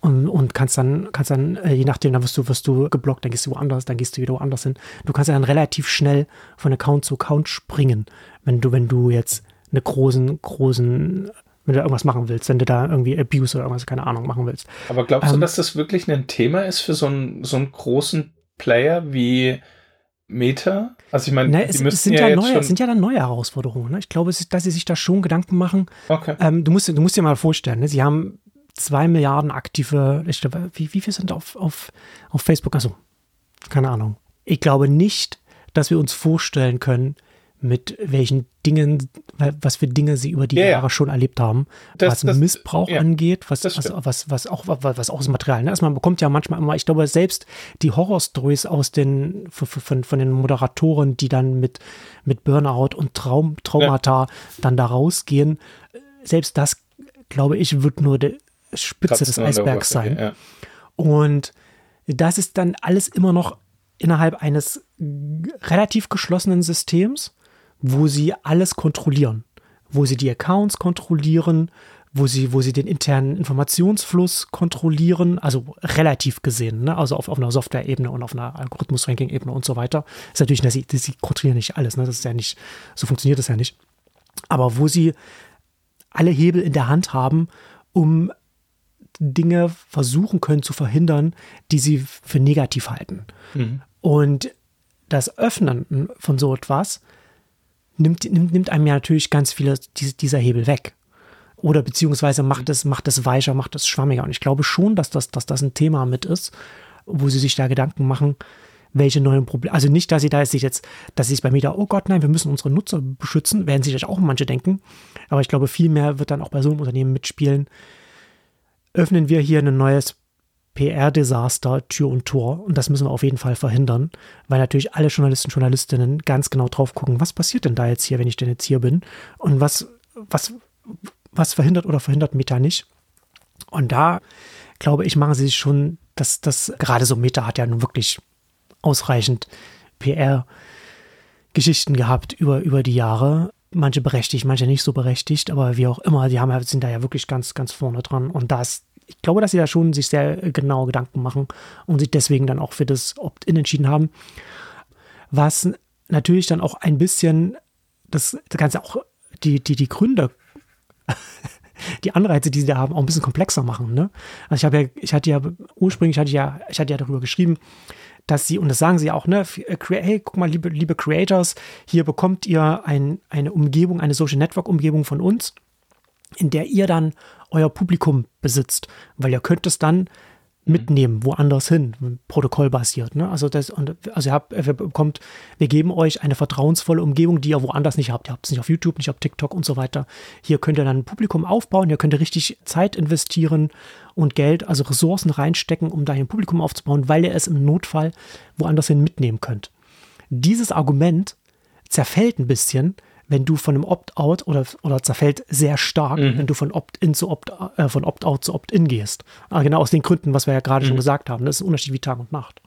Und, und kannst dann, kannst dann, äh, je nachdem, dann wirst du, wirst du geblockt, dann gehst du woanders, dann gehst du wieder woanders hin. Du kannst ja dann relativ schnell von Account zu Account springen, wenn du, wenn du jetzt eine großen, großen wenn du irgendwas machen willst, wenn du da irgendwie Abuse oder irgendwas, keine Ahnung, machen willst.
Aber glaubst ähm, du, dass das wirklich ein Thema ist für so einen, so einen großen Player wie Meta? Also ich meine,
ne, es, es, sind ja, ja neue, es sind ja dann neue Herausforderungen. Ne? Ich glaube, ist, dass sie sich da schon Gedanken machen.
Okay.
Ähm, du, musst, du musst dir mal vorstellen, ne? sie haben zwei Milliarden aktive, ich glaube, wie, wie viel sind auf, auf, auf Facebook? Also, keine Ahnung. Ich glaube nicht, dass wir uns vorstellen können, mit welchen Dingen, was für Dinge sie über die ja, Jahre ja. schon erlebt haben, das, was das, Missbrauch ja, angeht, was, was, was, was, auch, was auch das Material. Ne? Also man bekommt ja manchmal immer, ich glaube, selbst die Horrorstories aus den, von, von, von den Moderatoren, die dann mit, mit Burnout und Traum, Traumata dann da rausgehen, selbst das, glaube ich, wird nur die Spitze des Eisbergs sein. Und das ist dann alles immer noch innerhalb eines relativ geschlossenen Systems wo sie alles kontrollieren, wo sie die Accounts kontrollieren, wo sie, wo sie den internen Informationsfluss kontrollieren, also relativ gesehen, ne? also auf, auf einer Software-Ebene und auf einer Algorithmus-Ranking-Ebene und so weiter. Ist natürlich, dass sie, sie kontrollieren nicht alles, ne? das ist ja nicht, so funktioniert das ja nicht. Aber wo sie alle Hebel in der Hand haben, um Dinge versuchen können zu verhindern, die sie für negativ halten. Mhm. Und das Öffnen von so etwas nimmt, nimmt, nimmt einem ja natürlich ganz viele dieser Hebel weg. Oder beziehungsweise macht es, macht es weicher, macht es schwammiger. Und ich glaube schon, dass das, dass das ein Thema mit ist, wo sie sich da Gedanken machen, welche neuen Probleme. Also nicht, dass sie da sich jetzt, dass sie es bei mir da, oh Gott, nein, wir müssen unsere Nutzer beschützen, werden sich auch manche denken. Aber ich glaube, viel mehr wird dann auch bei so einem Unternehmen mitspielen. Öffnen wir hier ein neues PR-Desaster Tür und Tor. Und das müssen wir auf jeden Fall verhindern, weil natürlich alle Journalisten Journalistinnen ganz genau drauf gucken, was passiert denn da jetzt hier, wenn ich denn jetzt hier bin? Und was, was, was verhindert oder verhindert Meta nicht? Und da, glaube ich, machen sie sich schon, dass das, gerade so Meta hat ja nun wirklich ausreichend PR-Geschichten gehabt über, über die Jahre. Manche berechtigt, manche nicht so berechtigt, aber wie auch immer, die haben, sind da ja wirklich ganz, ganz vorne dran. Und da ist ich glaube, dass sie da schon sich sehr genau Gedanken machen und sich deswegen dann auch für das Opt-in entschieden haben. Was natürlich dann auch ein bisschen das, das Ganze auch die, die, die Gründe, <laughs> die Anreize, die sie da haben, auch ein bisschen komplexer machen. Ne? Also ich habe ja, ich hatte ja, ursprünglich hatte ich ja, ich hatte ja darüber geschrieben, dass sie, und das sagen sie auch, ne, äh, hey, guck mal, liebe, liebe Creators, hier bekommt ihr ein, eine Umgebung, eine Social Network Umgebung von uns, in der ihr dann euer Publikum besitzt, weil ihr könnt es dann mhm. mitnehmen, woanders hin, protokollbasiert. Ne? Also, das, also ihr, habt, ihr bekommt, wir geben euch eine vertrauensvolle Umgebung, die ihr woanders nicht habt. Ihr habt es nicht auf YouTube, nicht auf TikTok und so weiter. Hier könnt ihr dann ein Publikum aufbauen, ihr könnt richtig Zeit investieren und Geld, also Ressourcen reinstecken, um da ein Publikum aufzubauen, weil ihr es im Notfall woanders hin mitnehmen könnt. Dieses Argument zerfällt ein bisschen, wenn du von einem Opt-out oder, oder zerfällt sehr stark, mhm. wenn du von Opt-in zu Opt, äh, von Opt-out zu Opt-in gehst. Aber ah, genau aus den Gründen, was wir ja gerade mhm. schon gesagt haben. Das ist ein Unterschied wie Tag und Nacht.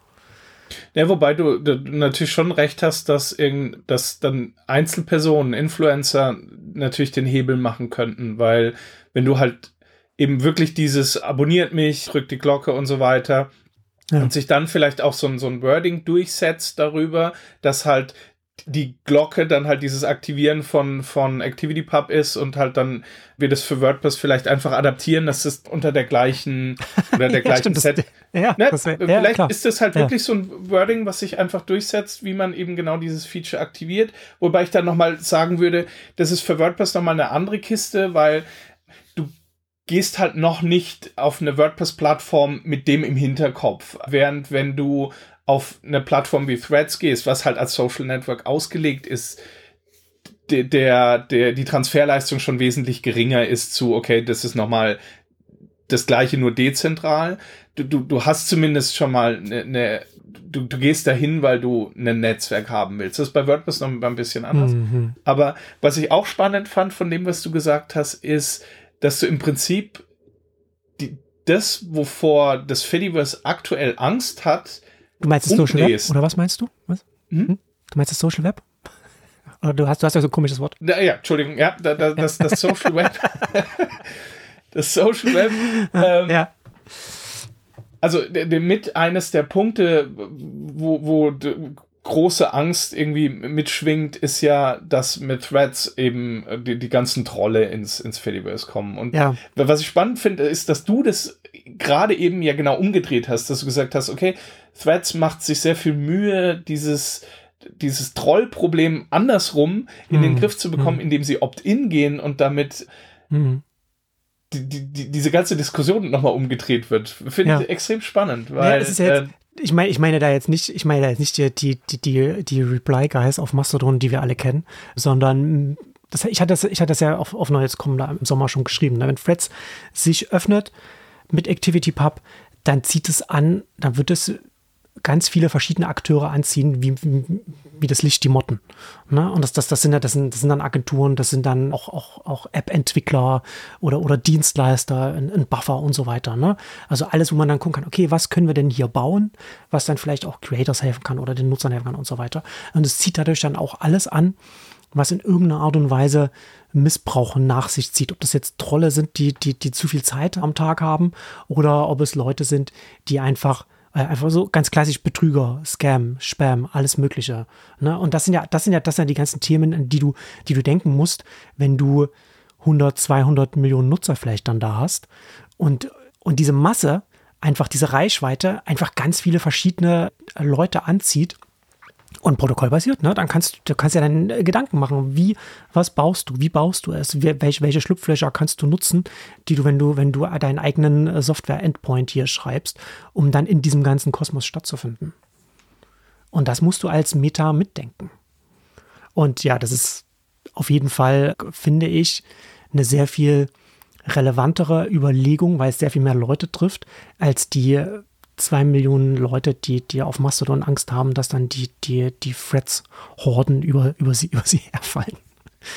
Ja, wobei du, du, natürlich schon recht hast, dass, irgend, dass dann Einzelpersonen, Influencer natürlich den Hebel machen könnten, weil wenn du halt eben wirklich dieses abonniert mich, drückt die Glocke und so weiter, Ja. Und sich dann vielleicht auch so ein, so ein Wording durchsetzt darüber, dass halt die Glocke dann halt dieses Aktivieren von, von ActivityPub ist und halt dann wir das für WordPress vielleicht einfach adaptieren, dass es unter der gleichen <laughs> oder der ja, gleichen Set. Ja, ne? wär, vielleicht ja, ist das halt wirklich so ein Wording, was sich einfach durchsetzt, wie man eben genau dieses Feature aktiviert. Wobei ich dann nochmal sagen würde, das ist für WordPress nochmal eine andere Kiste, weil du gehst halt noch nicht auf eine WordPress-Plattform mit dem im Hinterkopf. Während wenn du auf eine Plattform wie Threads gehst, was halt als Social Network ausgelegt ist, der, der, der, die Transferleistung schon wesentlich geringer ist zu, okay, das ist nochmal das gleiche, nur dezentral. Du, du, du hast zumindest schon mal eine, eine du, du gehst dahin, weil du ein Netzwerk haben willst. Das ist bei WordPress noch ein bisschen anders. Mhm. Aber was ich auch spannend fand von dem, was du gesagt hast, ist, dass du im Prinzip die, das, wovor das Fediverse aktuell Angst hat,
Du meinst das Social Web? Oder was meinst du? Was? Hm? hm? Du meinst das Social Web? <laughs> Oder du hast, du hast ja so ein komisches Wort.
Ja, ja Entschuldigung, ja, das, das, das Social Web. <laughs> das Social Web. Ähm, ja. Also mit eines der Punkte, wo, wo große Angst irgendwie mitschwingt, ist ja, dass mit Threads eben die, die ganzen Trolle ins, ins Fediverse kommen. Und ja. was ich spannend finde, ist, dass du das gerade eben ja genau umgedreht hast, dass du gesagt hast, okay, Threads macht sich sehr viel Mühe, dieses dieses Trollproblem andersrum in mhm. den Griff zu bekommen, mhm. indem sie opt-in gehen und damit mhm. die, die, diese ganze Diskussion nochmal umgedreht wird. Finde ja. ich extrem spannend, weil. Ja,
ja jetzt, äh, ich meine, ich meine da jetzt nicht, ich meine da jetzt nicht die, die, die, die, Reply Guys auf Mastodon, die wir alle kennen, sondern das, ich hatte das, ich hatte das ja auf, auf Neues kommen da im Sommer schon geschrieben. Ne? Wenn Threads sich öffnet mit ActivityPub, dann zieht es an, dann wird es ganz viele verschiedene Akteure anziehen, wie, wie, das Licht die Motten. Ne? Und das, das, das, sind ja, das, sind, das sind dann Agenturen, das sind dann auch, auch, auch App-Entwickler oder, oder Dienstleister, ein, ein, Buffer und so weiter. Ne? Also alles, wo man dann gucken kann, okay, was können wir denn hier bauen, was dann vielleicht auch Creators helfen kann oder den Nutzern helfen kann und so weiter. Und es zieht dadurch dann auch alles an, was in irgendeiner Art und Weise Missbrauch nach sich zieht. Ob das jetzt Trolle sind, die, die, die zu viel Zeit am Tag haben oder ob es Leute sind, die einfach äh, einfach so ganz klassisch Betrüger, Scam, Spam, alles Mögliche. Ne? Und das sind ja, das sind ja, das sind ja die ganzen Themen, an die du, die du denken musst, wenn du 100, 200 Millionen Nutzer vielleicht dann da hast. Und, und diese Masse, einfach diese Reichweite, einfach ganz viele verschiedene Leute anzieht und protokollbasiert, ne? Dann kannst du kannst ja deinen Gedanken machen, wie, was baust du, wie baust du es, welche, welche Schlupflöcher kannst du nutzen, die du, wenn du, wenn du deinen eigenen äh, Software-Endpoint hier schreibst, um dann in diesem ganzen Kosmos stattzufinden. Und das musst du als Meta mitdenken. Und ja, das ist auf jeden Fall, finde ich, eine sehr viel relevantere Überlegung, weil es sehr viel mehr Leute trifft, als die zwei Millionen Leute, die, die auf Mastodon Angst haben, dass dann die, die, die Threads-Horden über, über, sie, <laughs> über sie herfallen.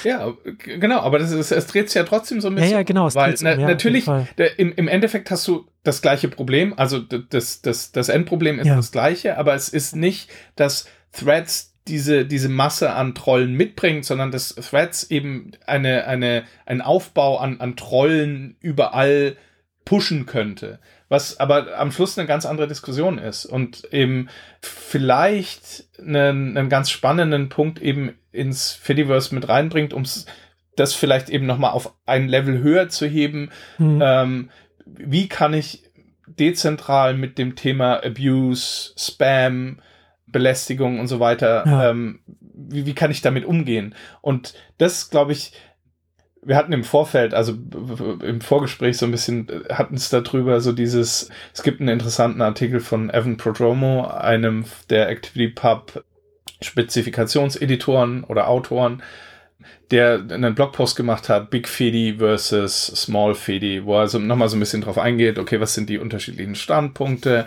Ja, genau, aber das ist, es dreht sich ja trotzdem so ein bisschen.
Ja, ja genau. Es
weil na, um, ja, natürlich, der, im, im Endeffekt hast du das gleiche Problem, also das, das, das Endproblem ist ja. das gleiche, aber es ist nicht, dass Threads diese, diese Masse an Trollen mitbringt, sondern dass Threads eben eine, eine, einen Aufbau an, an Trollen überall pushen könnte was aber am Schluss eine ganz andere Diskussion ist und eben vielleicht einen, einen ganz spannenden Punkt eben ins Fediverse mit reinbringt, um das vielleicht eben nochmal auf ein Level höher zu heben. Mhm. Ähm, wie kann ich dezentral mit dem Thema Abuse, Spam, Belästigung und so weiter, ja. ähm, wie, wie kann ich damit umgehen? Und das, glaube ich, wir hatten im Vorfeld, also im Vorgespräch so ein bisschen, hatten es darüber so dieses, es gibt einen interessanten Artikel von Evan Prodromo, einem der ActivityPub Spezifikationseditoren oder Autoren, der einen Blogpost gemacht hat, Big Fedi versus Small Fedi, wo er so nochmal so ein bisschen drauf eingeht, okay, was sind die unterschiedlichen Standpunkte?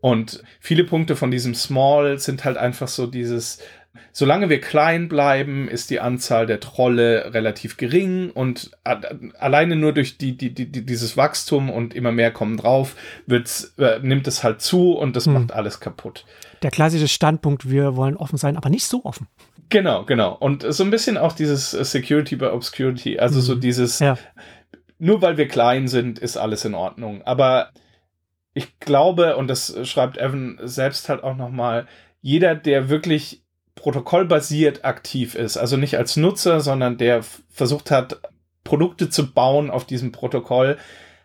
Und viele Punkte von diesem Small sind halt einfach so dieses, solange wir klein bleiben, ist die Anzahl der Trolle relativ gering und alleine nur durch die, die, die, dieses Wachstum und immer mehr kommen drauf, wird's, äh, nimmt es halt zu und das hm. macht alles kaputt.
Der klassische Standpunkt, wir wollen offen sein, aber nicht so offen.
Genau, genau. Und so ein bisschen auch dieses Security by Obscurity, also hm. so dieses, ja. nur weil wir klein sind, ist alles in Ordnung. Aber ich glaube, und das schreibt Evan selbst halt auch nochmal, jeder, der wirklich protokollbasiert aktiv ist, also nicht als Nutzer, sondern der versucht hat, Produkte zu bauen auf diesem Protokoll,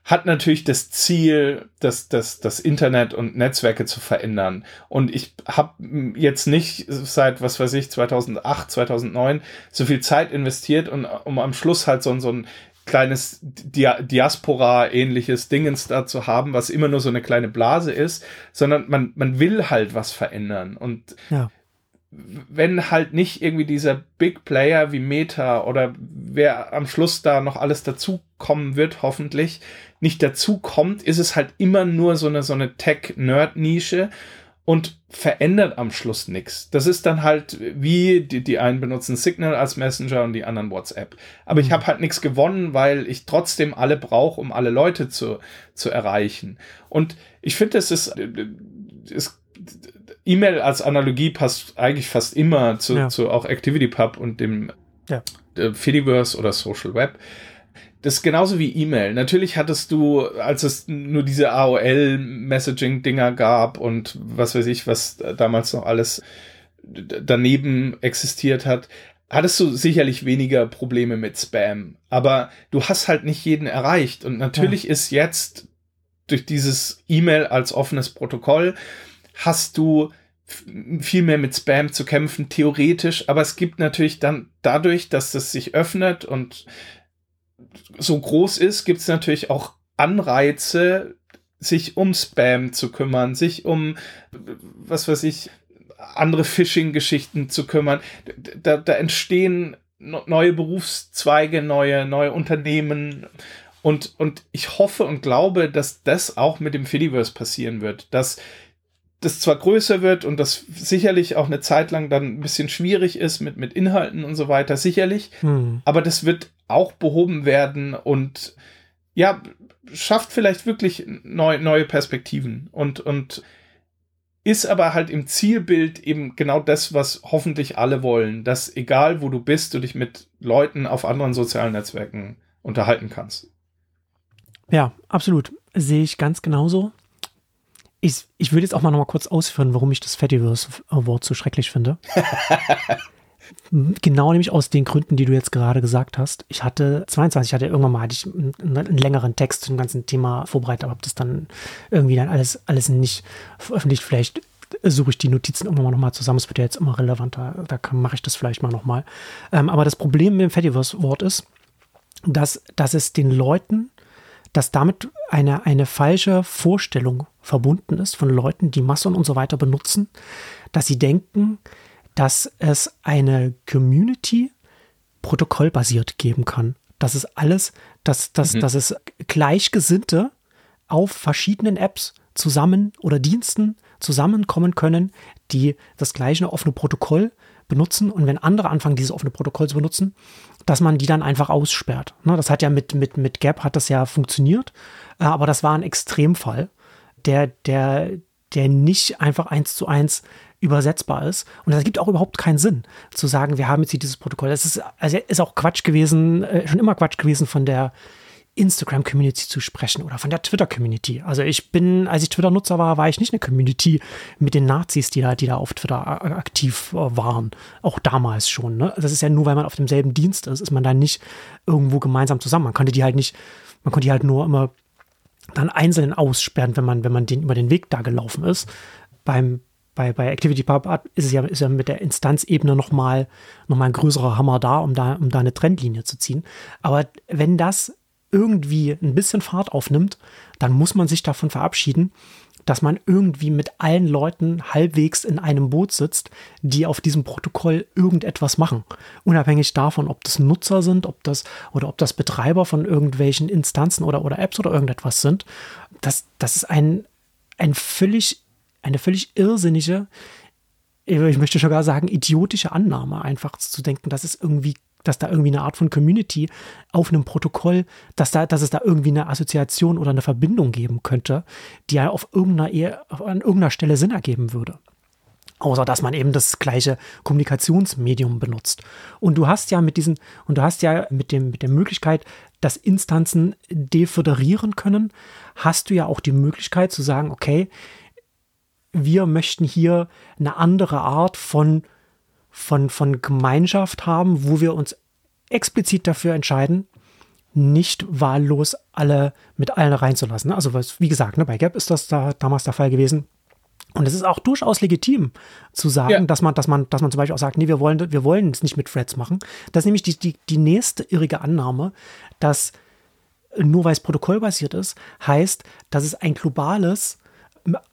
hat natürlich das Ziel, das, das, das Internet und Netzwerke zu verändern. Und ich habe jetzt nicht seit, was weiß ich, 2008, 2009 so viel Zeit investiert, und, um am Schluss halt so, so ein kleines Dia Diaspora-ähnliches Dingens da zu haben, was immer nur so eine kleine Blase ist, sondern man, man will halt was verändern. Und ja wenn halt nicht irgendwie dieser Big Player wie Meta oder wer am Schluss da noch alles dazukommen wird, hoffentlich, nicht dazukommt, ist es halt immer nur so eine, so eine Tech-Nerd-Nische und verändert am Schluss nichts. Das ist dann halt wie, die, die einen benutzen Signal als Messenger und die anderen WhatsApp. Aber mhm. ich habe halt nichts gewonnen, weil ich trotzdem alle brauche, um alle Leute zu, zu erreichen. Und ich finde, es ist, ist E-Mail als Analogie passt eigentlich fast immer zu, ja. zu auch ActivityPub und dem ja. Fediverse oder Social Web. Das ist genauso wie E-Mail. Natürlich hattest du, als es nur diese AOL-Messaging-Dinger gab und was weiß ich, was damals noch alles daneben existiert hat, hattest du sicherlich weniger Probleme mit Spam. Aber du hast halt nicht jeden erreicht. Und natürlich ja. ist jetzt durch dieses E-Mail als offenes Protokoll hast du viel mehr mit Spam zu kämpfen, theoretisch, aber es gibt natürlich dann dadurch, dass es sich öffnet und so groß ist, gibt es natürlich auch Anreize, sich um Spam zu kümmern, sich um, was weiß ich, andere Phishing-Geschichten zu kümmern. Da, da entstehen neue Berufszweige, neue, neue Unternehmen. Und, und ich hoffe und glaube, dass das auch mit dem Fediverse passieren wird, dass das zwar größer wird und das sicherlich auch eine Zeit lang dann ein bisschen schwierig ist mit, mit Inhalten und so weiter, sicherlich, hm. aber das wird auch behoben werden und ja, schafft vielleicht wirklich neu, neue Perspektiven und, und ist aber halt im Zielbild eben genau das, was hoffentlich alle wollen, dass egal wo du bist, du dich mit Leuten auf anderen sozialen Netzwerken unterhalten kannst.
Ja, absolut. Sehe ich ganz genauso. Ich, ich würde jetzt auch mal noch mal kurz ausführen, warum ich das Fediverse-Wort so schrecklich finde. <laughs> genau nämlich aus den Gründen, die du jetzt gerade gesagt hast. Ich hatte 22, ich hatte irgendwann mal hatte ich einen, einen längeren Text zum ganzen Thema vorbereitet, aber habe das dann irgendwie dann alles, alles nicht veröffentlicht. Vielleicht suche ich die Notizen irgendwann mal nochmal zusammen. Es wird ja jetzt immer relevanter. Da mache ich das vielleicht mal nochmal. Ähm, aber das Problem mit dem Fediverse-Wort ist, dass, dass es den Leuten dass damit eine, eine falsche Vorstellung verbunden ist von Leuten, die Masson und so weiter benutzen, dass sie denken, dass es eine Community protokollbasiert geben kann. Das ist alles, dass, dass, mhm. dass es Gleichgesinnte auf verschiedenen Apps zusammen oder Diensten zusammenkommen können, die das gleiche offene Protokoll benutzen und wenn andere anfangen, dieses offene Protokoll zu benutzen, dass man die dann einfach aussperrt. Ne, das hat ja mit, mit, mit Gap hat das ja funktioniert, äh, aber das war ein Extremfall, der, der, der nicht einfach eins zu eins übersetzbar ist. Und das gibt auch überhaupt keinen Sinn, zu sagen, wir haben jetzt hier dieses Protokoll. Das ist, also ist auch Quatsch gewesen, äh, schon immer Quatsch gewesen von der Instagram-Community zu sprechen oder von der Twitter-Community. Also ich bin, als ich Twitter-Nutzer war, war ich nicht eine Community mit den Nazis, die da, die da auf Twitter aktiv äh, waren. Auch damals schon. Ne? Das ist ja nur, weil man auf demselben Dienst ist, ist man da nicht irgendwo gemeinsam zusammen. Man konnte die halt nicht, man konnte die halt nur immer dann einzeln aussperren, wenn man, wenn man den über den Weg da gelaufen ist. Beim, bei, bei ActivityPub ist es ja, ist ja mit der Instanzebene nochmal noch mal ein größerer Hammer da, um da, um da eine Trendlinie zu ziehen. Aber wenn das irgendwie ein bisschen Fahrt aufnimmt, dann muss man sich davon verabschieden, dass man irgendwie mit allen Leuten halbwegs in einem Boot sitzt, die auf diesem Protokoll irgendetwas machen. Unabhängig davon, ob das Nutzer sind, ob das oder ob das Betreiber von irgendwelchen Instanzen oder, oder Apps oder irgendetwas sind. Das, das ist ein, ein völlig, eine völlig irrsinnige, ich möchte sogar sagen, idiotische Annahme, einfach zu denken, dass es irgendwie dass da irgendwie eine Art von Community auf einem Protokoll, dass, da, dass es da irgendwie eine Assoziation oder eine Verbindung geben könnte, die ja auf irgendeiner, an irgendeiner Stelle Sinn ergeben würde. außer dass man eben das gleiche Kommunikationsmedium benutzt. Und du hast ja mit diesen, und du hast ja mit dem, mit der Möglichkeit, dass Instanzen deföderieren können, hast du ja auch die Möglichkeit zu sagen, okay, wir möchten hier eine andere Art von, von, von Gemeinschaft haben, wo wir uns explizit dafür entscheiden, nicht wahllos alle mit allen reinzulassen. Also was, wie gesagt, ne, bei Gap ist das da damals der Fall gewesen. Und es ist auch durchaus legitim zu sagen, ja. dass man, dass man, dass man zum Beispiel auch sagt, nee, wir wollen, wir wollen es nicht mit Threads machen. Das ist nämlich die, die, die nächste irrige Annahme, dass nur weil es protokollbasiert ist, heißt, dass es ein globales,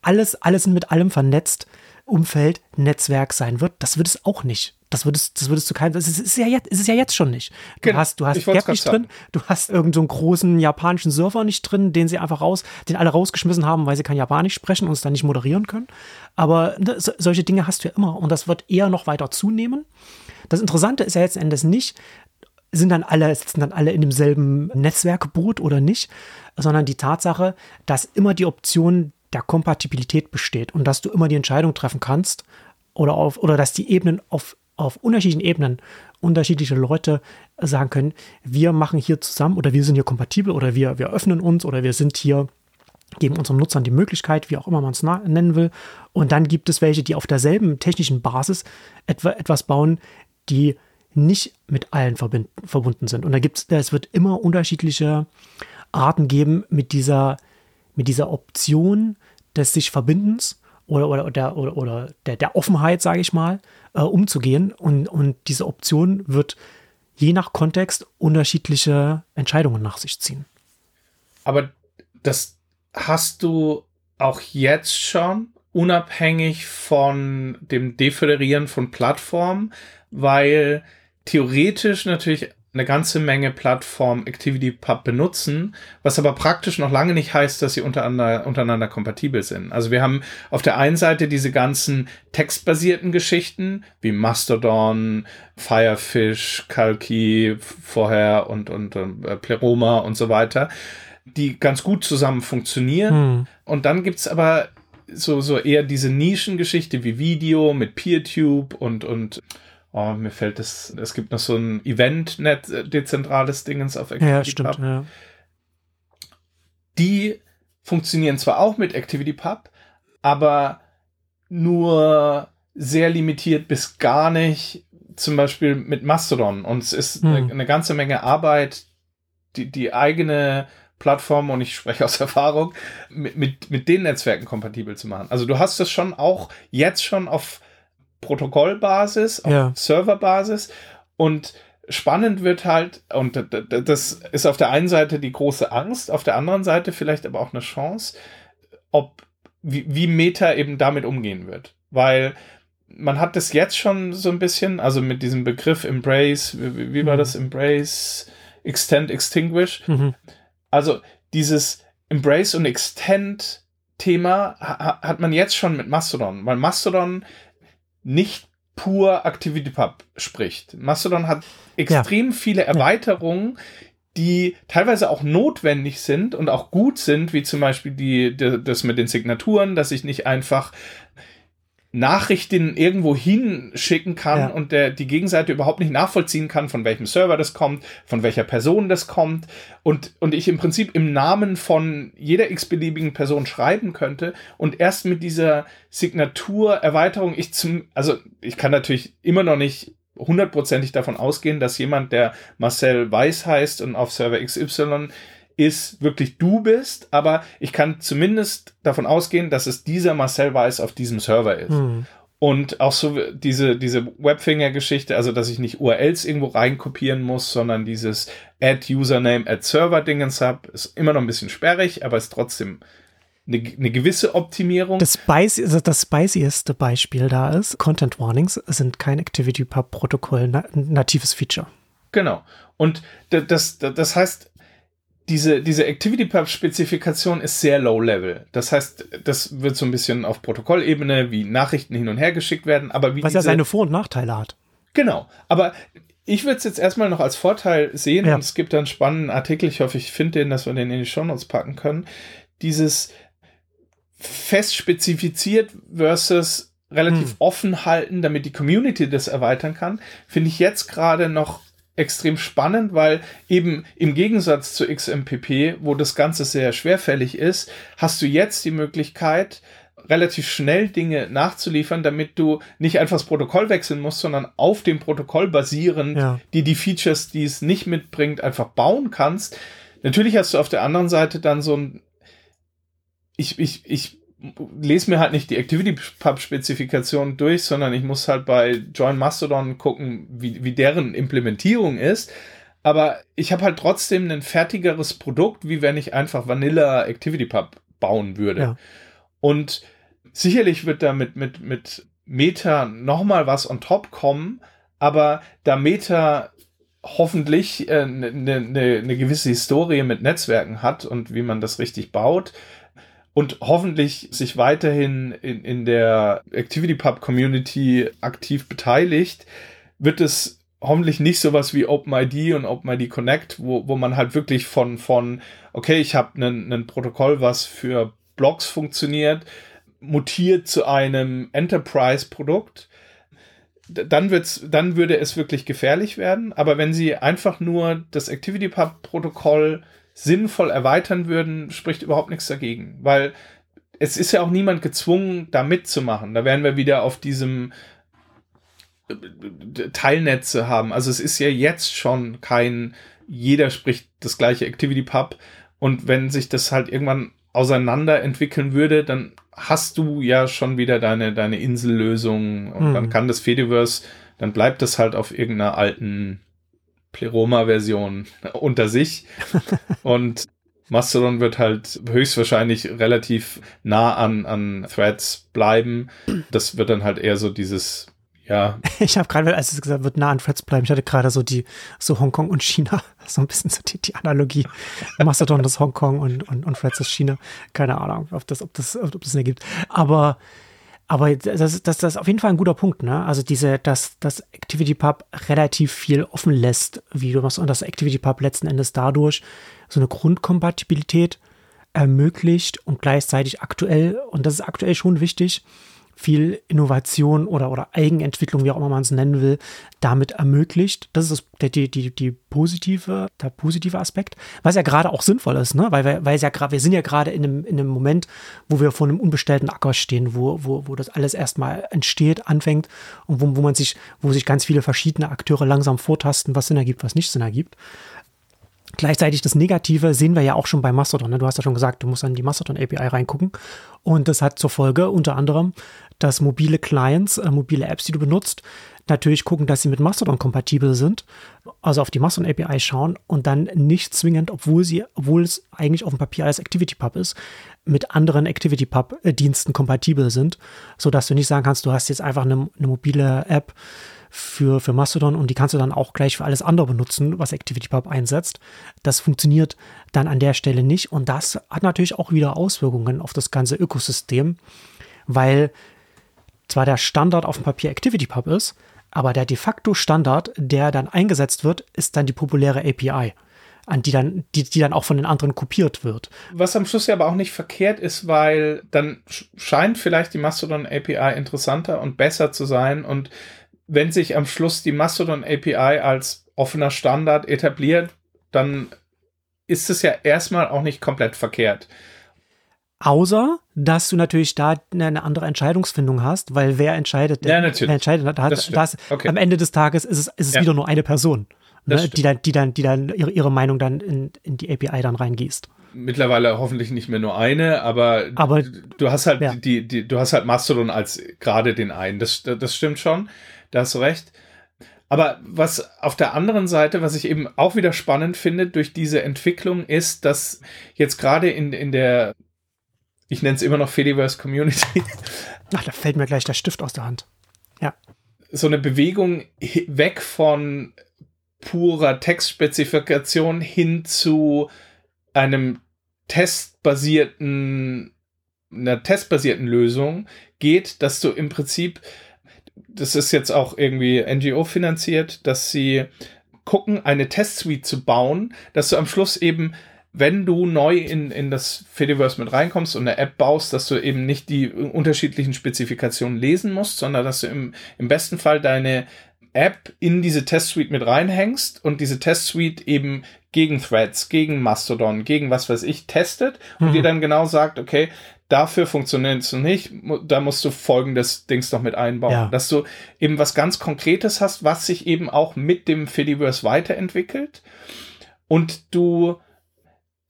alles, alles mit allem vernetzt Umfeld, Netzwerk sein wird. Das wird es auch nicht. Das würdest, das würdest du keinem, das ist, ist, ja jetzt, ist es ja jetzt schon nicht. Du genau. hast, du hast Gap nicht drin, du hast irgendeinen so großen japanischen Server nicht drin, den sie einfach raus, den alle rausgeschmissen haben, weil sie kein Japanisch sprechen und es dann nicht moderieren können. Aber ne, so, solche Dinge hast du ja immer und das wird eher noch weiter zunehmen. Das Interessante ist ja jetzt Endes nicht, sind dann alle, sitzen dann alle in demselben Netzwerkboot oder nicht, sondern die Tatsache, dass immer die Option der Kompatibilität besteht und dass du immer die Entscheidung treffen kannst oder auf, oder dass die Ebenen auf auf unterschiedlichen Ebenen unterschiedliche Leute sagen können, wir machen hier zusammen oder wir sind hier kompatibel oder wir, wir öffnen uns oder wir sind hier, geben unseren Nutzern die Möglichkeit, wie auch immer man es nennen will. Und dann gibt es welche, die auf derselben technischen Basis etwa, etwas bauen, die nicht mit allen verbunden sind. Und da gibt es, es wird immer unterschiedliche Arten geben mit dieser, mit dieser Option des sich Verbindens oder, oder, der, oder, oder der, der Offenheit, sage ich mal, äh, umzugehen. Und, und diese Option wird je nach Kontext unterschiedliche Entscheidungen nach sich ziehen.
Aber das hast du auch jetzt schon, unabhängig von dem Deföderieren von Plattformen, weil theoretisch natürlich eine ganze Menge Plattformen ActivityPub benutzen, was aber praktisch noch lange nicht heißt, dass sie untereinander, untereinander kompatibel sind. Also wir haben auf der einen Seite diese ganzen textbasierten Geschichten wie Mastodon, Firefish, Kalki vorher und, und, und äh, Pleroma und so weiter, die ganz gut zusammen funktionieren. Hm. Und dann gibt's aber so, so eher diese Nischengeschichte wie Video mit PeerTube und, und Oh, mir fällt es, es gibt noch so ein Event-Net, äh, dezentrales Dingens auf
ActivityPub. Ja, stimmt, ja.
Die funktionieren zwar auch mit ActivityPub, aber nur sehr limitiert bis gar nicht, zum Beispiel mit Mastodon. Und es ist hm. eine, eine, ganze Menge Arbeit, die, die eigene Plattform, und ich spreche aus <laughs> Erfahrung, mit, mit, mit den Netzwerken kompatibel zu machen. Also du hast es schon auch jetzt schon auf Protokollbasis, auf ja. Serverbasis und spannend wird halt, und das ist auf der einen Seite die große Angst, auf der anderen Seite vielleicht aber auch eine Chance, ob wie, wie Meta eben damit umgehen wird. Weil man hat das jetzt schon so ein bisschen, also mit diesem Begriff Embrace, wie, wie war mhm. das? Embrace, Extend, Extinguish. Mhm. Also dieses Embrace und Extend Thema hat man jetzt schon mit Mastodon, weil Mastodon nicht pur ActivityPub spricht. Mastodon hat extrem ja. viele Erweiterungen, die teilweise auch notwendig sind und auch gut sind, wie zum Beispiel die, die das mit den Signaturen, dass ich nicht einfach Nachrichten irgendwo hinschicken kann ja. und der die Gegenseite überhaupt nicht nachvollziehen kann, von welchem Server das kommt, von welcher Person das kommt und, und ich im Prinzip im Namen von jeder x-beliebigen Person schreiben könnte und erst mit dieser Signaturerweiterung ich zum, also ich kann natürlich immer noch nicht hundertprozentig davon ausgehen, dass jemand, der Marcel Weiß heißt und auf Server XY ist wirklich du bist, aber ich kann zumindest davon ausgehen, dass es dieser Marcel Weiß auf diesem Server ist. Mhm. Und auch so diese, diese Webfinger-Geschichte, also dass ich nicht URLs irgendwo reinkopieren muss, sondern dieses Add Username, Add Server Dingens habe, ist immer noch ein bisschen sperrig, aber ist trotzdem eine, eine gewisse Optimierung.
Das, Spicy, also das spicieste Beispiel da ist, Content Warnings sind kein ActivityPub-Protokoll, natives Feature.
Genau. Und das, das heißt, diese, diese ActivityPub-Spezifikation ist sehr low-level. Das heißt, das wird so ein bisschen auf Protokollebene, wie Nachrichten hin und her geschickt werden, aber wie.
Was ja seine Vor- und Nachteile hat.
Genau. Aber ich würde es jetzt erstmal noch als Vorteil sehen ja. und es gibt einen spannenden Artikel, ich hoffe, ich finde den, dass wir den in die Shownotes packen können. Dieses fest spezifiziert versus relativ hm. offen halten, damit die Community das erweitern kann, finde ich jetzt gerade noch extrem spannend, weil eben im Gegensatz zu XMPP, wo das Ganze sehr schwerfällig ist, hast du jetzt die Möglichkeit, relativ schnell Dinge nachzuliefern, damit du nicht einfach das Protokoll wechseln musst, sondern auf dem Protokoll basierend, ja. die die Features, die es nicht mitbringt, einfach bauen kannst. Natürlich hast du auf der anderen Seite dann so ein, ich, ich, ich lese mir halt nicht die ActivityPub-Spezifikation durch, sondern ich muss halt bei Join Mastodon gucken, wie, wie deren Implementierung ist. Aber ich habe halt trotzdem ein fertigeres Produkt, wie wenn ich einfach Vanilla ActivityPub bauen würde. Ja. Und sicherlich wird da mit, mit, mit Meta nochmal was on top kommen, aber da Meta hoffentlich eine äh, ne, ne, ne gewisse Historie mit Netzwerken hat und wie man das richtig baut, und hoffentlich sich weiterhin in, in der ActivityPub Community aktiv beteiligt, wird es hoffentlich nicht sowas wie OpenID und OpenID Connect, wo, wo man halt wirklich von, von okay, ich habe ein Protokoll, was für Blogs funktioniert, mutiert zu einem Enterprise-Produkt. Dann, wird's, dann würde es wirklich gefährlich werden. Aber wenn sie einfach nur das ActivityPub-Protokoll sinnvoll erweitern würden, spricht überhaupt nichts dagegen. Weil es ist ja auch niemand gezwungen, da mitzumachen. Da wären wir wieder auf diesem äh, Teilnetze haben. Also es ist ja jetzt schon kein, jeder spricht das gleiche Activity Pub. Und wenn sich das halt irgendwann auseinander entwickeln würde, dann hast du ja schon wieder deine, deine Insellösung und hm. dann kann das Fediverse, dann bleibt das halt auf irgendeiner alten Pleroma-Version unter sich. <laughs> und Mastodon wird halt höchstwahrscheinlich relativ nah an, an Threads bleiben. Das wird dann halt eher so dieses, ja. <laughs>
Ich habe gerade, als es gesagt wird, nah an Threads bleiben, ich hatte gerade so die, so Hongkong und China, <laughs> so ein bisschen so die, die Analogie. Mastodon ist Hongkong und, und, und Threads ist China. Keine Ahnung, ob das, ob das, ob das Sinn ergibt. Aber aber das, das, das ist auf jeden Fall ein guter Punkt, ne? Also diese, dass das ActivityPub relativ viel offen lässt, wie du machst, und das ActivityPub letzten Endes dadurch so eine Grundkompatibilität ermöglicht und gleichzeitig aktuell, und das ist aktuell schon wichtig, viel Innovation oder, oder Eigenentwicklung, wie auch immer man es nennen will, damit ermöglicht. Das ist das, der, die, die, die positive, der positive Aspekt, was ja gerade auch sinnvoll ist, ne? weil, wir, weil ja wir sind ja gerade in einem, in einem Moment, wo wir vor einem unbestellten Acker stehen, wo, wo, wo das alles erstmal entsteht, anfängt und wo, wo man sich, wo sich ganz viele verschiedene Akteure langsam vortasten, was Sinn ergibt, was nicht Sinn ergibt. Gleichzeitig das Negative sehen wir ja auch schon bei Mastodon. Ne? Du hast ja schon gesagt, du musst an die Mastodon API reingucken. Und das hat zur Folge unter anderem, dass mobile Clients, äh, mobile Apps, die du benutzt, natürlich gucken, dass sie mit Mastodon kompatibel sind, also auf die Mastodon API schauen und dann nicht zwingend, obwohl sie, obwohl es eigentlich auf dem Papier alles ActivityPub ist, mit anderen ActivityPub-Diensten kompatibel sind, sodass du nicht sagen kannst, du hast jetzt einfach eine, eine mobile App für, für Mastodon und die kannst du dann auch gleich für alles andere benutzen, was ActivityPub einsetzt. Das funktioniert dann an der Stelle nicht und das hat natürlich auch wieder Auswirkungen auf das ganze Ökosystem, weil zwar der Standard auf dem Papier ActivityPub ist, aber der de facto Standard, der dann eingesetzt wird, ist dann die populäre API, an die dann, die, die dann auch von den anderen kopiert wird.
Was am Schluss ja aber auch nicht verkehrt ist, weil dann scheint vielleicht die Mastodon API interessanter und besser zu sein und wenn sich am Schluss die Mastodon API als offener Standard etabliert, dann ist es ja erstmal auch nicht komplett verkehrt.
Außer, dass du natürlich da eine andere Entscheidungsfindung hast, weil wer entscheidet,
ja, natürlich.
wer entscheidet hat, das das, okay. am Ende des Tages ist es, ist es ja. wieder nur eine Person, ne, die dann, die dann, die dann ihre, ihre Meinung dann in, in die API dann reingießt.
Mittlerweile hoffentlich nicht mehr nur eine, aber,
aber
du hast halt ja. die, die, du hast halt Mastodon als gerade den einen. Das, das stimmt schon, da hast du recht. Aber was auf der anderen Seite, was ich eben auch wieder spannend finde durch diese Entwicklung, ist, dass jetzt gerade in, in der ich nenne es immer noch Fediverse Community. <laughs>
Ach, da fällt mir gleich der Stift aus der Hand. Ja.
So eine Bewegung weg von purer Textspezifikation hin zu einem testbasierten, einer testbasierten Lösung geht, dass du im Prinzip, das ist jetzt auch irgendwie NGO finanziert, dass sie gucken, eine Testsuite zu bauen, dass du am Schluss eben wenn du neu in, in das Fediverse mit reinkommst und eine App baust, dass du eben nicht die unterschiedlichen Spezifikationen lesen musst, sondern dass du im, im besten Fall deine App in diese Test Suite mit reinhängst und diese Test Suite eben gegen Threads, gegen Mastodon, gegen was weiß ich testet und mhm. dir dann genau sagt, okay, dafür funktioniert es nicht, da musst du folgendes Dings noch mit einbauen. Ja. Dass du eben was ganz Konkretes hast, was sich eben auch mit dem Fediverse weiterentwickelt und du,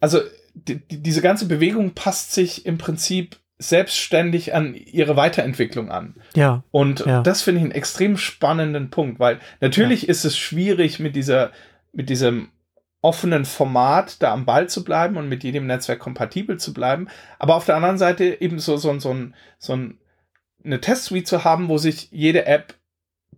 also die, diese ganze Bewegung passt sich im Prinzip selbstständig an ihre Weiterentwicklung an.
Ja.
Und
ja.
das finde ich einen extrem spannenden Punkt, weil natürlich ja. ist es schwierig mit dieser, mit diesem offenen Format da am Ball zu bleiben und mit jedem Netzwerk kompatibel zu bleiben. Aber auf der anderen Seite eben so, so, so, ein, so ein, eine Testsuite zu haben, wo sich jede App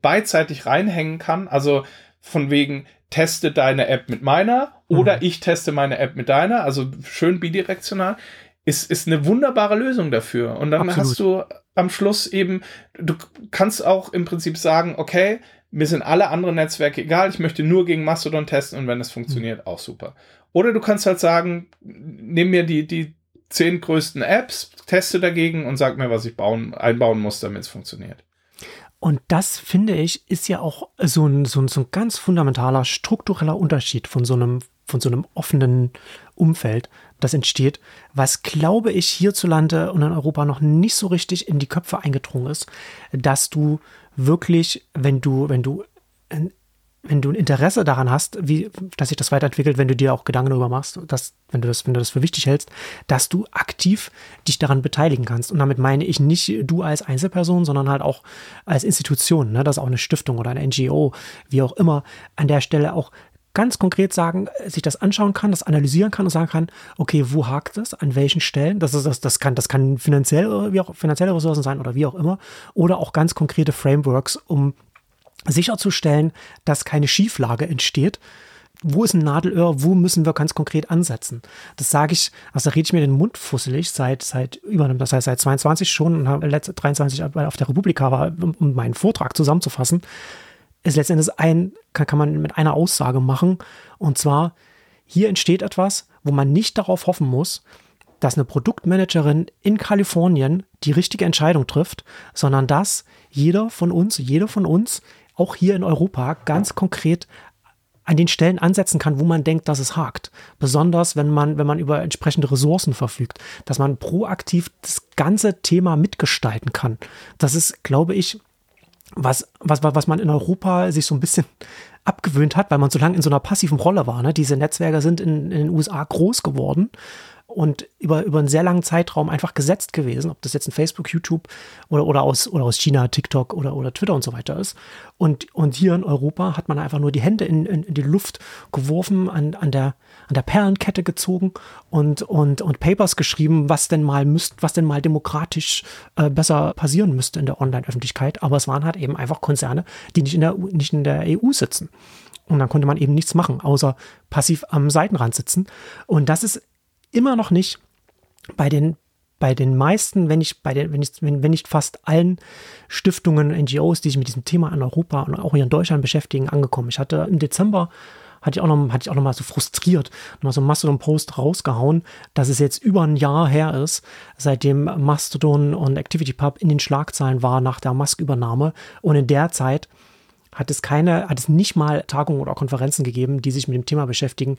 beidseitig reinhängen kann. Also von wegen, teste deine App mit meiner oder mhm. ich teste meine App mit deiner. Also schön bidirektional. Ist, ist eine wunderbare Lösung dafür. Und dann Absolut. hast du am Schluss eben, du kannst auch im Prinzip sagen, okay, mir sind alle anderen Netzwerke egal, ich möchte nur gegen Mastodon testen und wenn es funktioniert, mhm. auch super. Oder du kannst halt sagen, nimm mir die, die zehn größten Apps, teste dagegen und sag mir, was ich bauen, einbauen muss, damit es funktioniert.
Und das, finde ich, ist ja auch so ein, so ein, so ein ganz fundamentaler struktureller Unterschied von so einem, von so einem offenen Umfeld, das entsteht, was, glaube ich, hierzulande und in Europa noch nicht so richtig in die Köpfe eingedrungen ist, dass du wirklich, wenn du, wenn du, wenn du ein Interesse daran hast, wie, dass sich das weiterentwickelt, wenn du dir auch Gedanken darüber machst, dass, wenn du das, wenn du das für wichtig hältst, dass du aktiv dich daran beteiligen kannst. Und damit meine ich nicht du als Einzelperson, sondern halt auch als Institution, ne, dass auch eine Stiftung oder eine NGO, wie auch immer, an der Stelle auch ganz konkret sagen, sich das anschauen kann, das analysieren kann und sagen kann, okay, wo hakt es, an welchen Stellen? Das, ist, das, das, kann, das kann finanziell, wie auch finanzielle Ressourcen sein oder wie auch immer. Oder auch ganz konkrete Frameworks, um sicherzustellen, dass keine Schieflage entsteht. Wo ist ein Nadelöhr? Wo müssen wir ganz konkret ansetzen? Das sage ich, also da rede ich mir den Mund fusselig seit, seit über, das heißt seit 22 schon und habe letzte 23 auf der Republika war, um, um meinen Vortrag zusammenzufassen ist letztendlich ein, kann, kann man mit einer Aussage machen. Und zwar, hier entsteht etwas, wo man nicht darauf hoffen muss, dass eine Produktmanagerin in Kalifornien die richtige Entscheidung trifft, sondern dass jeder von uns, jeder von uns, auch hier in Europa, ganz konkret an den Stellen ansetzen kann, wo man denkt, dass es hakt. Besonders wenn man, wenn man über entsprechende Ressourcen verfügt, dass man proaktiv das ganze Thema mitgestalten kann. Das ist, glaube ich, was, was, was man in Europa sich so ein bisschen <laughs> abgewöhnt hat, weil man so lange in so einer passiven Rolle war. Ne? Diese Netzwerke sind in, in den USA groß geworden und über, über einen sehr langen Zeitraum einfach gesetzt gewesen, ob das jetzt ein Facebook, YouTube oder, oder, aus, oder aus China, TikTok oder, oder Twitter und so weiter ist. Und, und hier in Europa hat man einfach nur die Hände in, in, in die Luft geworfen, an, an, der, an der Perlenkette gezogen und, und, und Papers geschrieben, was denn mal müsst, was denn mal demokratisch äh, besser passieren müsste in der Online-Öffentlichkeit. Aber es waren halt eben einfach Konzerne, die nicht in der, nicht in der EU sitzen. Und dann konnte man eben nichts machen, außer passiv am Seitenrand sitzen. Und das ist immer noch nicht bei den bei den meisten, wenn nicht bei den, wenn nicht, wenn, wenn nicht fast allen Stiftungen, NGOs, die sich mit diesem Thema in Europa und auch hier in Deutschland beschäftigen, angekommen. Ich hatte im Dezember hatte ich auch noch, hatte ich auch noch mal so frustriert, noch so einen Mastodon-Post rausgehauen, dass es jetzt über ein Jahr her ist, seitdem Mastodon und ActivityPub in den Schlagzeilen war nach der Musk-Übernahme. Und in der Zeit hat es keine, hat es nicht mal Tagungen oder Konferenzen gegeben, die sich mit dem Thema beschäftigen,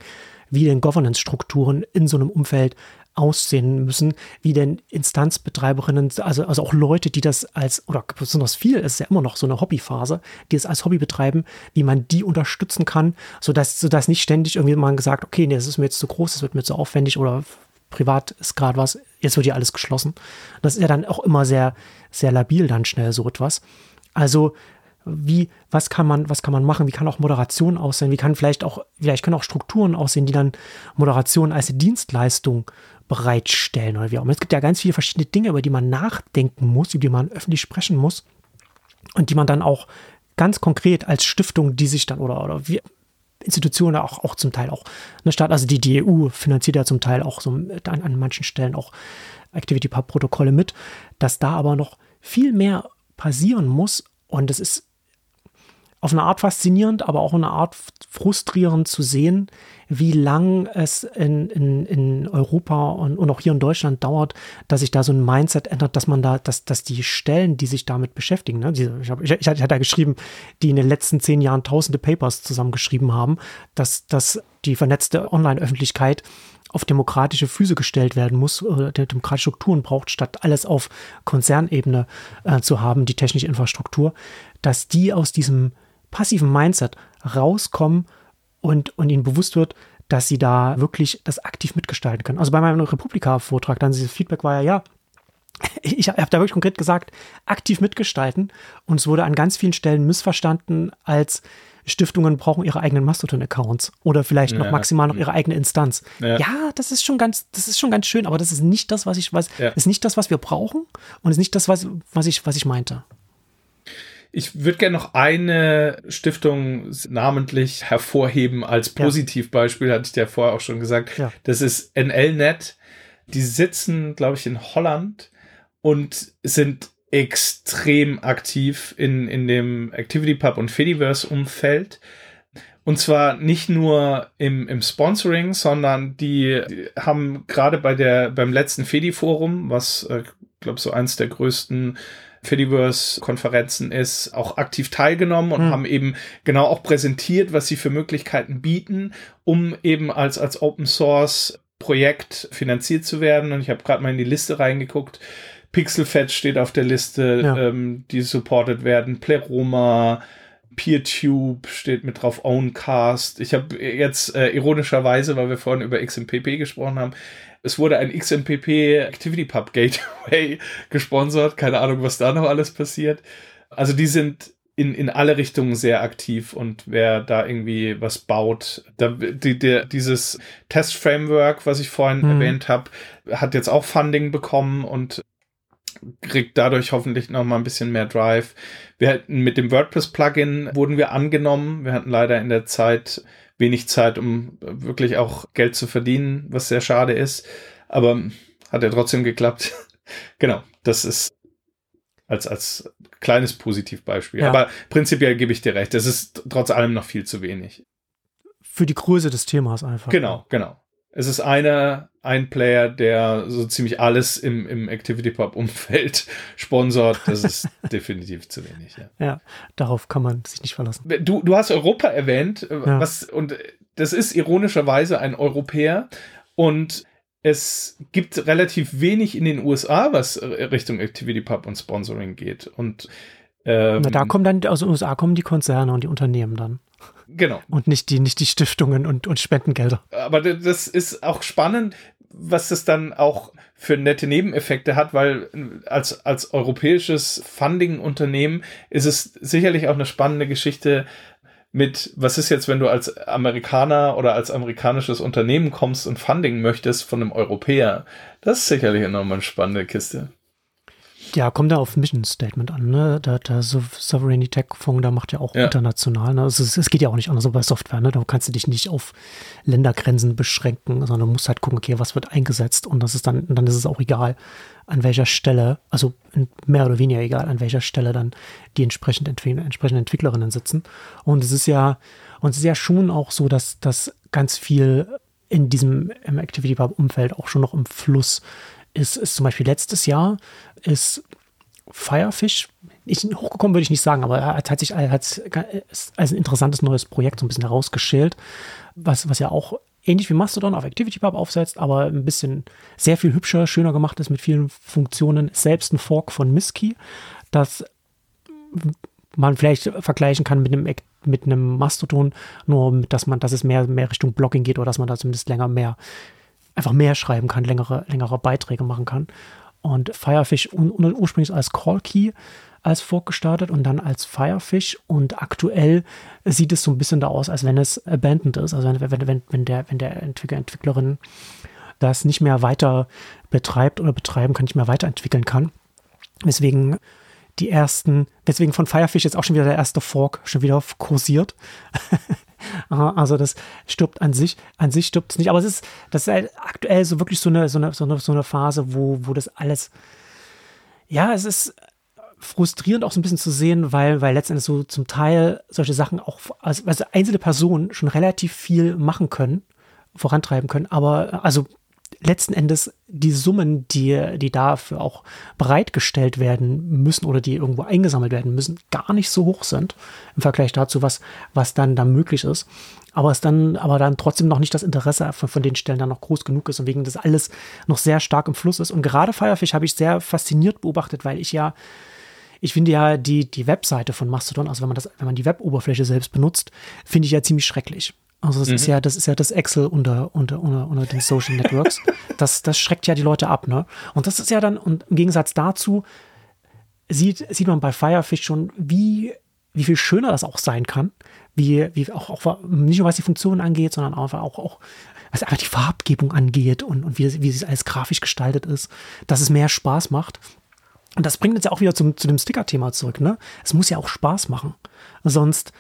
wie denn Governance-Strukturen in so einem Umfeld aussehen müssen, wie denn Instanzbetreiberinnen, also, also auch Leute, die das als, oder besonders viel, ist ja immer noch so eine Hobbyphase, die es als Hobby betreiben, wie man die unterstützen kann, sodass, sodass nicht ständig irgendwie man gesagt, okay, nee, das ist mir jetzt zu groß, das wird mir zu aufwendig oder privat ist gerade was, jetzt wird hier alles geschlossen. Das ist ja dann auch immer sehr, sehr labil dann schnell so etwas. Also wie, was kann man, was kann man machen, wie kann auch Moderation aussehen, wie kann vielleicht auch, vielleicht können auch Strukturen aussehen, die dann Moderation als Dienstleistung bereitstellen oder wie auch immer. Es gibt ja ganz viele verschiedene Dinge, über die man nachdenken muss, über die man öffentlich sprechen muss und die man dann auch ganz konkret als Stiftung, die sich dann oder, oder wie, Institutionen auch, auch zum Teil auch eine Stadt, also die, die EU finanziert ja zum Teil auch so an, an manchen Stellen auch Activity-Pub-Protokolle mit, dass da aber noch viel mehr passieren muss und es ist auf eine Art faszinierend, aber auch eine Art frustrierend zu sehen, wie lang es in, in, in Europa und, und auch hier in Deutschland dauert, dass sich da so ein Mindset ändert, dass man da, dass, dass die Stellen, die sich damit beschäftigen, ne, diese, ich, hab, ich, ich hatte da geschrieben, die in den letzten zehn Jahren tausende Papers zusammengeschrieben haben, dass, dass die vernetzte Online-Öffentlichkeit auf demokratische Füße gestellt werden muss, oder demokratische Strukturen braucht, statt alles auf Konzernebene äh, zu haben, die technische Infrastruktur, dass die aus diesem passiven Mindset rauskommen und, und ihnen bewusst wird, dass sie da wirklich das aktiv mitgestalten können. Also bei meinem Republika-Vortrag, dann dieses Feedback war ja, ja, <laughs> ich habe da wirklich konkret gesagt, aktiv mitgestalten. Und es wurde an ganz vielen Stellen missverstanden als Stiftungen brauchen ihre eigenen Mastodon-Accounts oder vielleicht noch ja. maximal noch ihre eigene Instanz. Ja. ja. das ist schon ganz, das ist schon ganz schön, aber das ist nicht das, was ich, was, ja. ist nicht das, was wir brauchen und ist nicht das, was, was ich, was ich meinte.
Ich würde gerne noch eine Stiftung namentlich hervorheben als Positivbeispiel, hatte ich dir vorher auch schon gesagt. Ja. Das ist NLNet. Die sitzen, glaube ich, in Holland und sind extrem aktiv in, in dem ActivityPub und Fediverse-Umfeld. Und zwar nicht nur im, im Sponsoring, sondern die, die haben gerade bei der, beim letzten Fedi-Forum, was, äh, glaube so eins der größten Fediverse-Konferenzen ist, auch aktiv teilgenommen und hm. haben eben genau auch präsentiert, was sie für Möglichkeiten bieten, um eben als, als Open Source Projekt finanziert zu werden. Und ich habe gerade mal in die Liste reingeguckt. Pixelfed steht auf der Liste, ja. ähm, die supported werden. Pleroma, PeerTube steht mit drauf, Owncast. Ich habe jetzt äh, ironischerweise, weil wir vorhin über XMPP gesprochen haben, es wurde ein XMPP ActivityPub Gateway <laughs> gesponsert. Keine Ahnung, was da noch alles passiert. Also die sind in, in alle Richtungen sehr aktiv und wer da irgendwie was baut, da, die, die, dieses Test-Framework, was ich vorhin hm. erwähnt habe, hat jetzt auch Funding bekommen und kriegt dadurch hoffentlich noch mal ein bisschen mehr Drive. Wir hatten mit dem WordPress-Plugin wurden wir angenommen. Wir hatten leider in der Zeit wenig Zeit, um wirklich auch Geld zu verdienen, was sehr schade ist. Aber hat ja trotzdem geklappt. <laughs> genau, das ist als, als kleines Positivbeispiel. Ja. Aber prinzipiell gebe ich dir recht, es ist trotz allem noch viel zu wenig.
Für die Größe des Themas einfach.
Genau, genau. Es ist einer, ein Player, der so ziemlich alles im, im ActivityPub-Umfeld <laughs> sponsort. Das ist <laughs> definitiv zu wenig. Ja.
ja. darauf kann man sich nicht verlassen.
Du, du hast Europa erwähnt, äh, ja. was, und das ist ironischerweise ein Europäer. Und es gibt relativ wenig in den USA, was Richtung ActivityPub und Sponsoring geht. Und
ähm, Na, da kommen dann, aus den USA kommen die Konzerne und die Unternehmen dann.
Genau.
Und nicht die, nicht die Stiftungen und, und Spendengelder.
Aber das ist auch spannend, was das dann auch für nette Nebeneffekte hat, weil als, als europäisches Funding-Unternehmen ist es sicherlich auch eine spannende Geschichte mit, was ist jetzt, wenn du als Amerikaner oder als amerikanisches Unternehmen kommst und Funding möchtest von einem Europäer? Das ist sicherlich nochmal eine spannende Kiste.
Ja, kommt da auf Mission Statement an, ne? Der, der Sovereignty Tech Fonds, da macht ja auch ja. international, ne? Also es, es, geht ja auch nicht anders so bei Software, ne? Da kannst du dich nicht auf Ländergrenzen beschränken, sondern du musst halt gucken, okay, was wird eingesetzt und das ist dann, dann ist es auch egal, an welcher Stelle, also mehr oder weniger egal, an welcher Stelle dann die entsprechend entsprechenden Entwicklerinnen sitzen. Und es ist ja, und es ist ja schon auch so, dass, dass ganz viel in diesem im Activity Umfeld auch schon noch im Fluss ist, ist zum Beispiel letztes Jahr ist Firefish, ich, hochgekommen würde ich nicht sagen, aber er hat sich als, als ein interessantes neues Projekt so ein bisschen herausgeschält, was, was ja auch ähnlich wie Mastodon auf ActivityPub aufsetzt, aber ein bisschen sehr viel hübscher, schöner gemacht ist mit vielen Funktionen. Selbst ein Fork von Miski, das man vielleicht vergleichen kann mit einem, mit einem Mastodon, nur dass man, dass es mehr, mehr Richtung Blogging geht oder dass man da zumindest länger mehr einfach mehr schreiben kann, längere, längere Beiträge machen kann. Und Firefish ursprünglich als Call Key als Fork gestartet und dann als Firefish und aktuell sieht es so ein bisschen da aus, als wenn es abandoned ist, also wenn, wenn, wenn, der, wenn der Entwickler, Entwicklerin das nicht mehr weiter betreibt oder betreiben kann, nicht mehr weiterentwickeln kann. Weswegen die ersten, weswegen von Firefish jetzt auch schon wieder der erste Fork schon wieder kursiert. <laughs> <laughs> Also das stirbt an sich, an sich stirbt es nicht. Aber es ist, das ist halt aktuell so wirklich so eine, so eine, so eine, so eine Phase, wo, wo das alles, ja, es ist, frustrierend auch so ein bisschen zu sehen, weil, weil letztendlich so zum Teil solche Sachen auch, also, also einzelne Personen schon relativ viel machen können, vorantreiben können, aber also letzten Endes die Summen, die, die dafür auch bereitgestellt werden müssen oder die irgendwo eingesammelt werden müssen, gar nicht so hoch sind im Vergleich dazu, was, was dann da möglich ist. Aber es dann, aber dann trotzdem noch nicht das Interesse von, von den Stellen dann noch groß genug ist und wegen das alles noch sehr stark im Fluss ist. Und gerade Firefish habe ich sehr fasziniert beobachtet, weil ich ja ich finde ja die, die Webseite von Mastodon, also wenn man das, wenn man die Web-Oberfläche selbst benutzt, finde ich ja ziemlich schrecklich. Also das mhm. ist ja, das ist ja das Excel unter, unter, unter, unter den Social Networks. <laughs> das, das schreckt ja die Leute ab, ne? Und das ist ja dann, und im Gegensatz dazu sieht, sieht man bei Firefish schon, wie, wie viel schöner das auch sein kann. Wie, wie auch, auch nicht nur was die Funktionen angeht, sondern auch, auch, auch was einfach die Farbgebung angeht und, und wie, wie es alles grafisch gestaltet ist, dass es mehr Spaß macht. Und das bringt uns ja auch wieder zum, zu dem Sticker-Thema zurück, ne? Es muss ja auch Spaß machen. Sonst,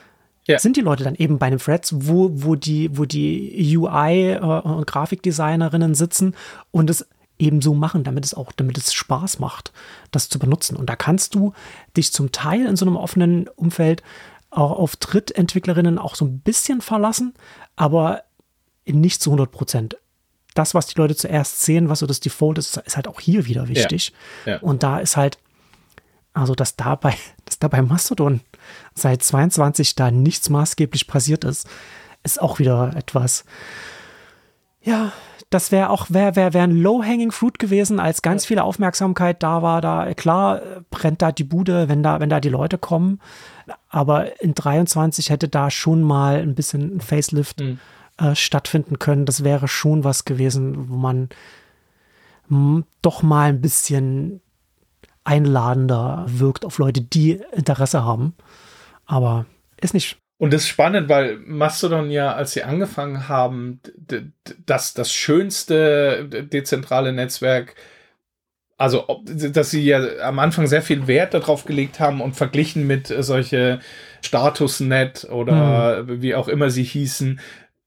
ja. sind die Leute dann eben bei einem Threads, wo, wo die, wo die UI äh, und Grafikdesignerinnen sitzen und es eben so machen, damit es auch, damit es Spaß macht, das zu benutzen. Und da kannst du dich zum Teil in so einem offenen Umfeld auch auf Drittentwicklerinnen auch so ein bisschen verlassen, aber nicht zu 100 Prozent. Das, was die Leute zuerst sehen, was so das Default ist, ist halt auch hier wieder wichtig. Ja. Ja. Und da ist halt, also dass dabei, <laughs> dass dabei Mastodon seit 22 da nichts maßgeblich passiert ist, ist auch wieder etwas, ja, das wäre auch, wäre wär, wär ein Low-Hanging Fruit gewesen, als ganz viel Aufmerksamkeit da war, da, klar, brennt da die Bude, wenn da, wenn da die Leute kommen. Aber in 23 hätte da schon mal ein bisschen ein Facelift mhm. äh, stattfinden können. Das wäre schon was gewesen, wo man hm, doch mal ein bisschen einladender wirkt auf Leute, die Interesse haben. Aber ist nicht.
Und das ist spannend, weil Mastodon ja, als sie angefangen haben, das, das schönste dezentrale Netzwerk, also dass sie ja am Anfang sehr viel Wert darauf gelegt haben und verglichen mit solche Statusnet oder mhm. wie auch immer sie hießen,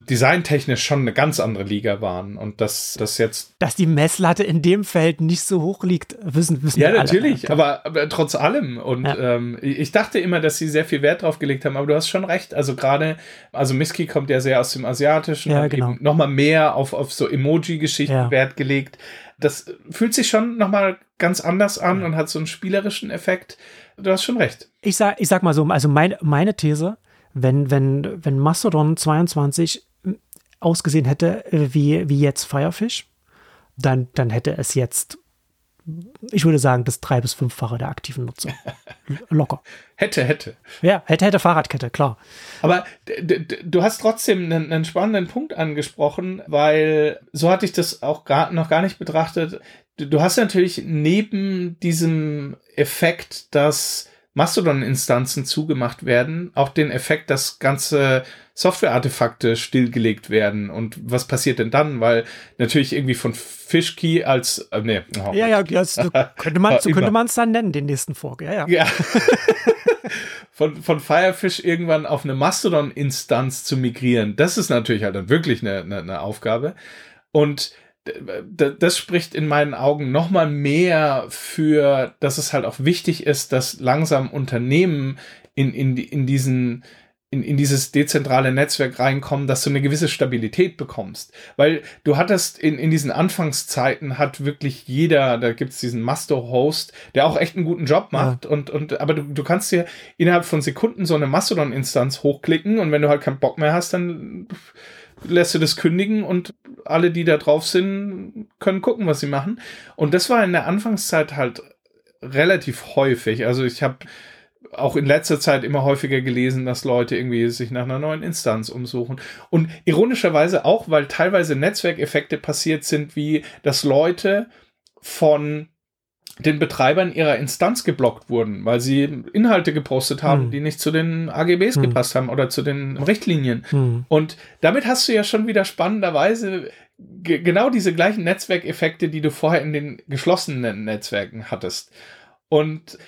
designtechnisch schon eine ganz andere Liga waren und dass das jetzt.
Dass die Messlatte in dem Feld nicht so hoch liegt, wissen, wissen
ja, wir. Ja, natürlich, aber, aber, trotz allem. Und ja. ähm, ich dachte immer, dass sie sehr viel Wert drauf gelegt haben, aber du hast schon recht. Also gerade, also Miski kommt ja sehr aus dem Asiatischen
ja, und genau.
eben nochmal mehr auf, auf so Emoji-Geschichten ja. Wert gelegt. Das fühlt sich schon nochmal ganz anders an und hat so einen spielerischen Effekt. Du hast schon recht.
Ich sag, ich sag mal so, also mein, meine These, wenn, wenn, wenn Mastodon 22 ausgesehen hätte wie, wie jetzt Firefish, dann, dann hätte es jetzt, ich würde sagen, das drei- bis fünffache der aktiven Nutzung. <laughs> Locker.
hätte, hätte.
Ja, hätte, hätte Fahrradkette, klar.
Aber du hast trotzdem einen, einen, spannenden Punkt angesprochen, weil so hatte ich das auch gar, noch gar nicht betrachtet. Du, du hast natürlich neben diesem Effekt, dass Mastodon-Instanzen zugemacht werden, auch den Effekt, dass ganze Software-Artefakte stillgelegt werden. Und was passiert denn dann? Weil natürlich irgendwie von Fishkey als, äh, nee.
Oh, ja, ja, das, so <laughs> könnte man, so könnte man es dann nennen, den nächsten Fork. Ja, ja. ja. <laughs>
von, von Firefish irgendwann auf eine Mastodon-Instanz zu migrieren, das ist natürlich halt dann wirklich eine, eine, eine Aufgabe. Und das spricht in meinen Augen noch mal mehr für, dass es halt auch wichtig ist, dass langsam Unternehmen in, in, in diesen in, in dieses dezentrale Netzwerk reinkommen, dass du eine gewisse Stabilität bekommst. Weil du hattest in, in diesen Anfangszeiten hat wirklich jeder, da gibt's diesen Master-Host, der auch echt einen guten Job macht. Ja. Und, und, aber du, du kannst dir innerhalb von Sekunden so eine Mastodon-Instanz hochklicken und wenn du halt keinen Bock mehr hast, dann lässt du das kündigen und alle, die da drauf sind, können gucken, was sie machen. Und das war in der Anfangszeit halt relativ häufig. Also ich habe auch in letzter Zeit immer häufiger gelesen, dass Leute irgendwie sich nach einer neuen Instanz umsuchen. Und ironischerweise auch, weil teilweise Netzwerkeffekte passiert sind, wie dass Leute von den Betreibern ihrer Instanz geblockt wurden, weil sie Inhalte gepostet haben, hm. die nicht zu den AGBs hm. gepasst haben oder zu den Richtlinien. Hm. Und damit hast du ja schon wieder spannenderweise genau diese gleichen Netzwerkeffekte, die du vorher in den geschlossenen Netzwerken hattest. Und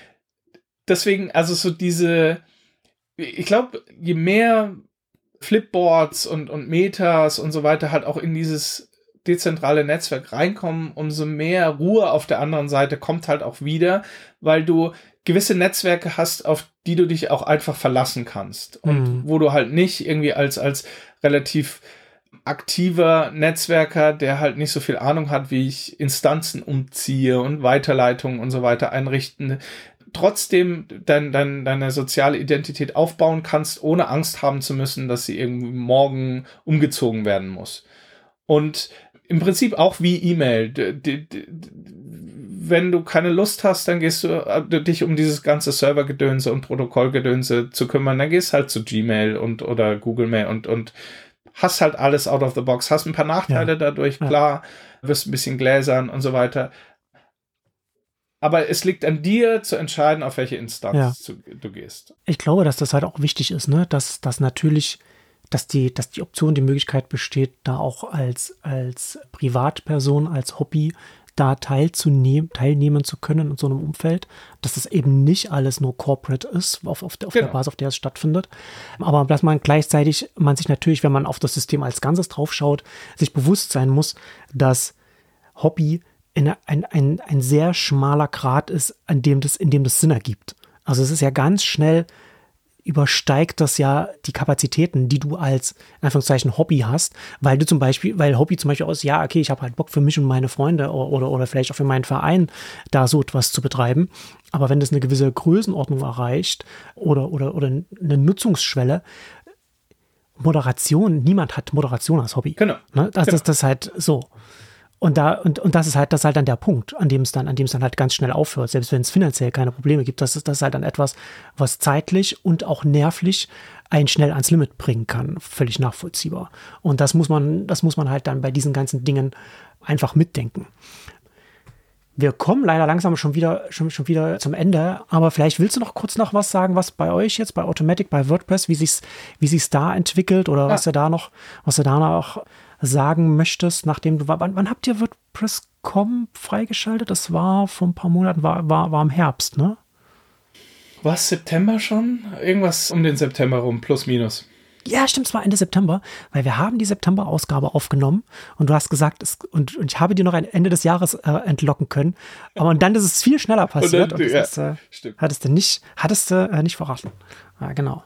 deswegen, also so diese, ich glaube, je mehr Flipboards und, und Metas und so weiter halt auch in dieses dezentrale Netzwerk reinkommen, umso mehr Ruhe auf der anderen Seite kommt halt auch wieder, weil du gewisse Netzwerke hast, auf die du dich auch einfach verlassen kannst und
Mhm.
wo du halt nicht irgendwie als, als relativ aktiver Netzwerker, der halt nicht so viel Ahnung hat, wie ich Instanzen umziehe und Weiterleitungen und so weiter einrichten, trotzdem dein, dein, deine soziale Identität aufbauen kannst, ohne Angst haben zu müssen, dass sie irgendwie morgen umgezogen werden muss. Und im Prinzip auch wie E-Mail. Wenn du keine Lust hast, dann gehst du äh, dich um dieses ganze Servergedönse und Protokollgedönse zu kümmern, dann gehst halt zu Gmail und oder Google Mail und, und hast halt alles out of the box, hast ein paar Nachteile
Ja.
dadurch, klar, wirst ein bisschen gläsern und so weiter. Aber es liegt an dir zu entscheiden, auf welche Instanz
Ja.
du gehst.
Ich glaube, dass das halt auch wichtig ist, ne? Dass, dass natürlich, dass die, dass die Option, die Möglichkeit besteht, da auch als, als Privatperson, als Hobby da teilzunehmen, teilnehmen zu können in so einem Umfeld, dass das eben nicht alles nur corporate ist, auf, auf, der, auf der
Genau.
Basis, auf der es stattfindet. Aber dass man gleichzeitig, man sich natürlich, wenn man auf das System als Ganzes draufschaut, sich bewusst sein muss, dass Hobby in ein, ein, ein sehr schmaler Grad ist, an dem das, in dem das Sinn ergibt. Also es ist ja ganz schnell übersteigt das ja die Kapazitäten, die du als Anführungszeichen Hobby hast, weil du zum Beispiel, weil Hobby zum Beispiel aus, ja, okay, ich habe halt Bock für mich und meine Freunde oder, oder, oder vielleicht auch für meinen Verein da so etwas zu betreiben. Aber wenn das eine gewisse Größenordnung erreicht oder, oder, oder eine Nutzungsschwelle, Moderation, niemand hat Moderation als Hobby.
Genau.
Ne? Das,
Genau.
das, das ist halt so. Und da, und, und das ist halt, das ist halt dann der Punkt, an dem es dann, an dem es dann halt ganz schnell aufhört, selbst wenn es finanziell keine Probleme gibt. Das ist, das ist halt dann etwas, was zeitlich und auch nervlich einen schnell ans Limit bringen kann. Völlig nachvollziehbar. Und das muss man, das muss man halt dann bei diesen ganzen Dingen einfach mitdenken. Wir kommen leider langsam schon wieder, schon, schon wieder zum Ende, aber vielleicht willst du noch kurz noch was sagen, was bei euch jetzt, bei Automatic, bei WordPress, wie sich's, wie sich's da entwickelt oder was du da noch, was du da noch sagen möchtest, nachdem du, wann, wann habt ihr WordPress.com freigeschaltet? Das war vor ein paar Monaten, war, war, war im Herbst, ne?
Was, September schon? Irgendwas um den September rum, plus minus.
Ja, stimmt, es war Ende September, weil wir haben die September-Ausgabe aufgenommen und du hast gesagt, es, und, und ich habe dir noch ein Ende des Jahres äh, entlocken können. Aber und dann ist es viel schneller passiert.
dann-
Und,
ja,
das ist, äh,
stimmt.
hattest du nicht, hattest du äh, nicht verraten. Ja, genau.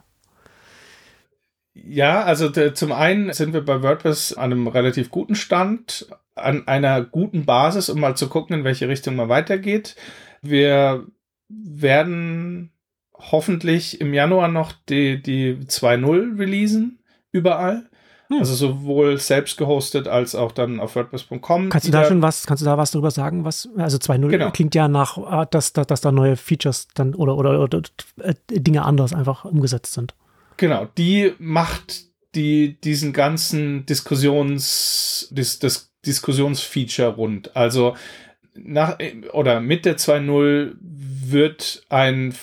Ja, also zum einen sind wir bei WordPress an einem relativ guten Stand, an einer guten Basis, um mal zu gucken, in welche Richtung man weitergeht. Wir werden hoffentlich im Januar noch die, die 2.0 releasen, überall.
Hm.
Also sowohl selbst gehostet als auch dann auf WordPress.com.
Kannst du da schon was, kannst du da was drüber sagen? Was, also 2.0
Genau.
klingt ja nach, äh, dass, dass, dass da neue Features dann oder, oder, oder äh, Dinge anders einfach umgesetzt sind.
Genau, die macht die diesen ganzen Diskussions dis, das Diskussionsfeature rund. Also nach oder mit der 2.0 wird ein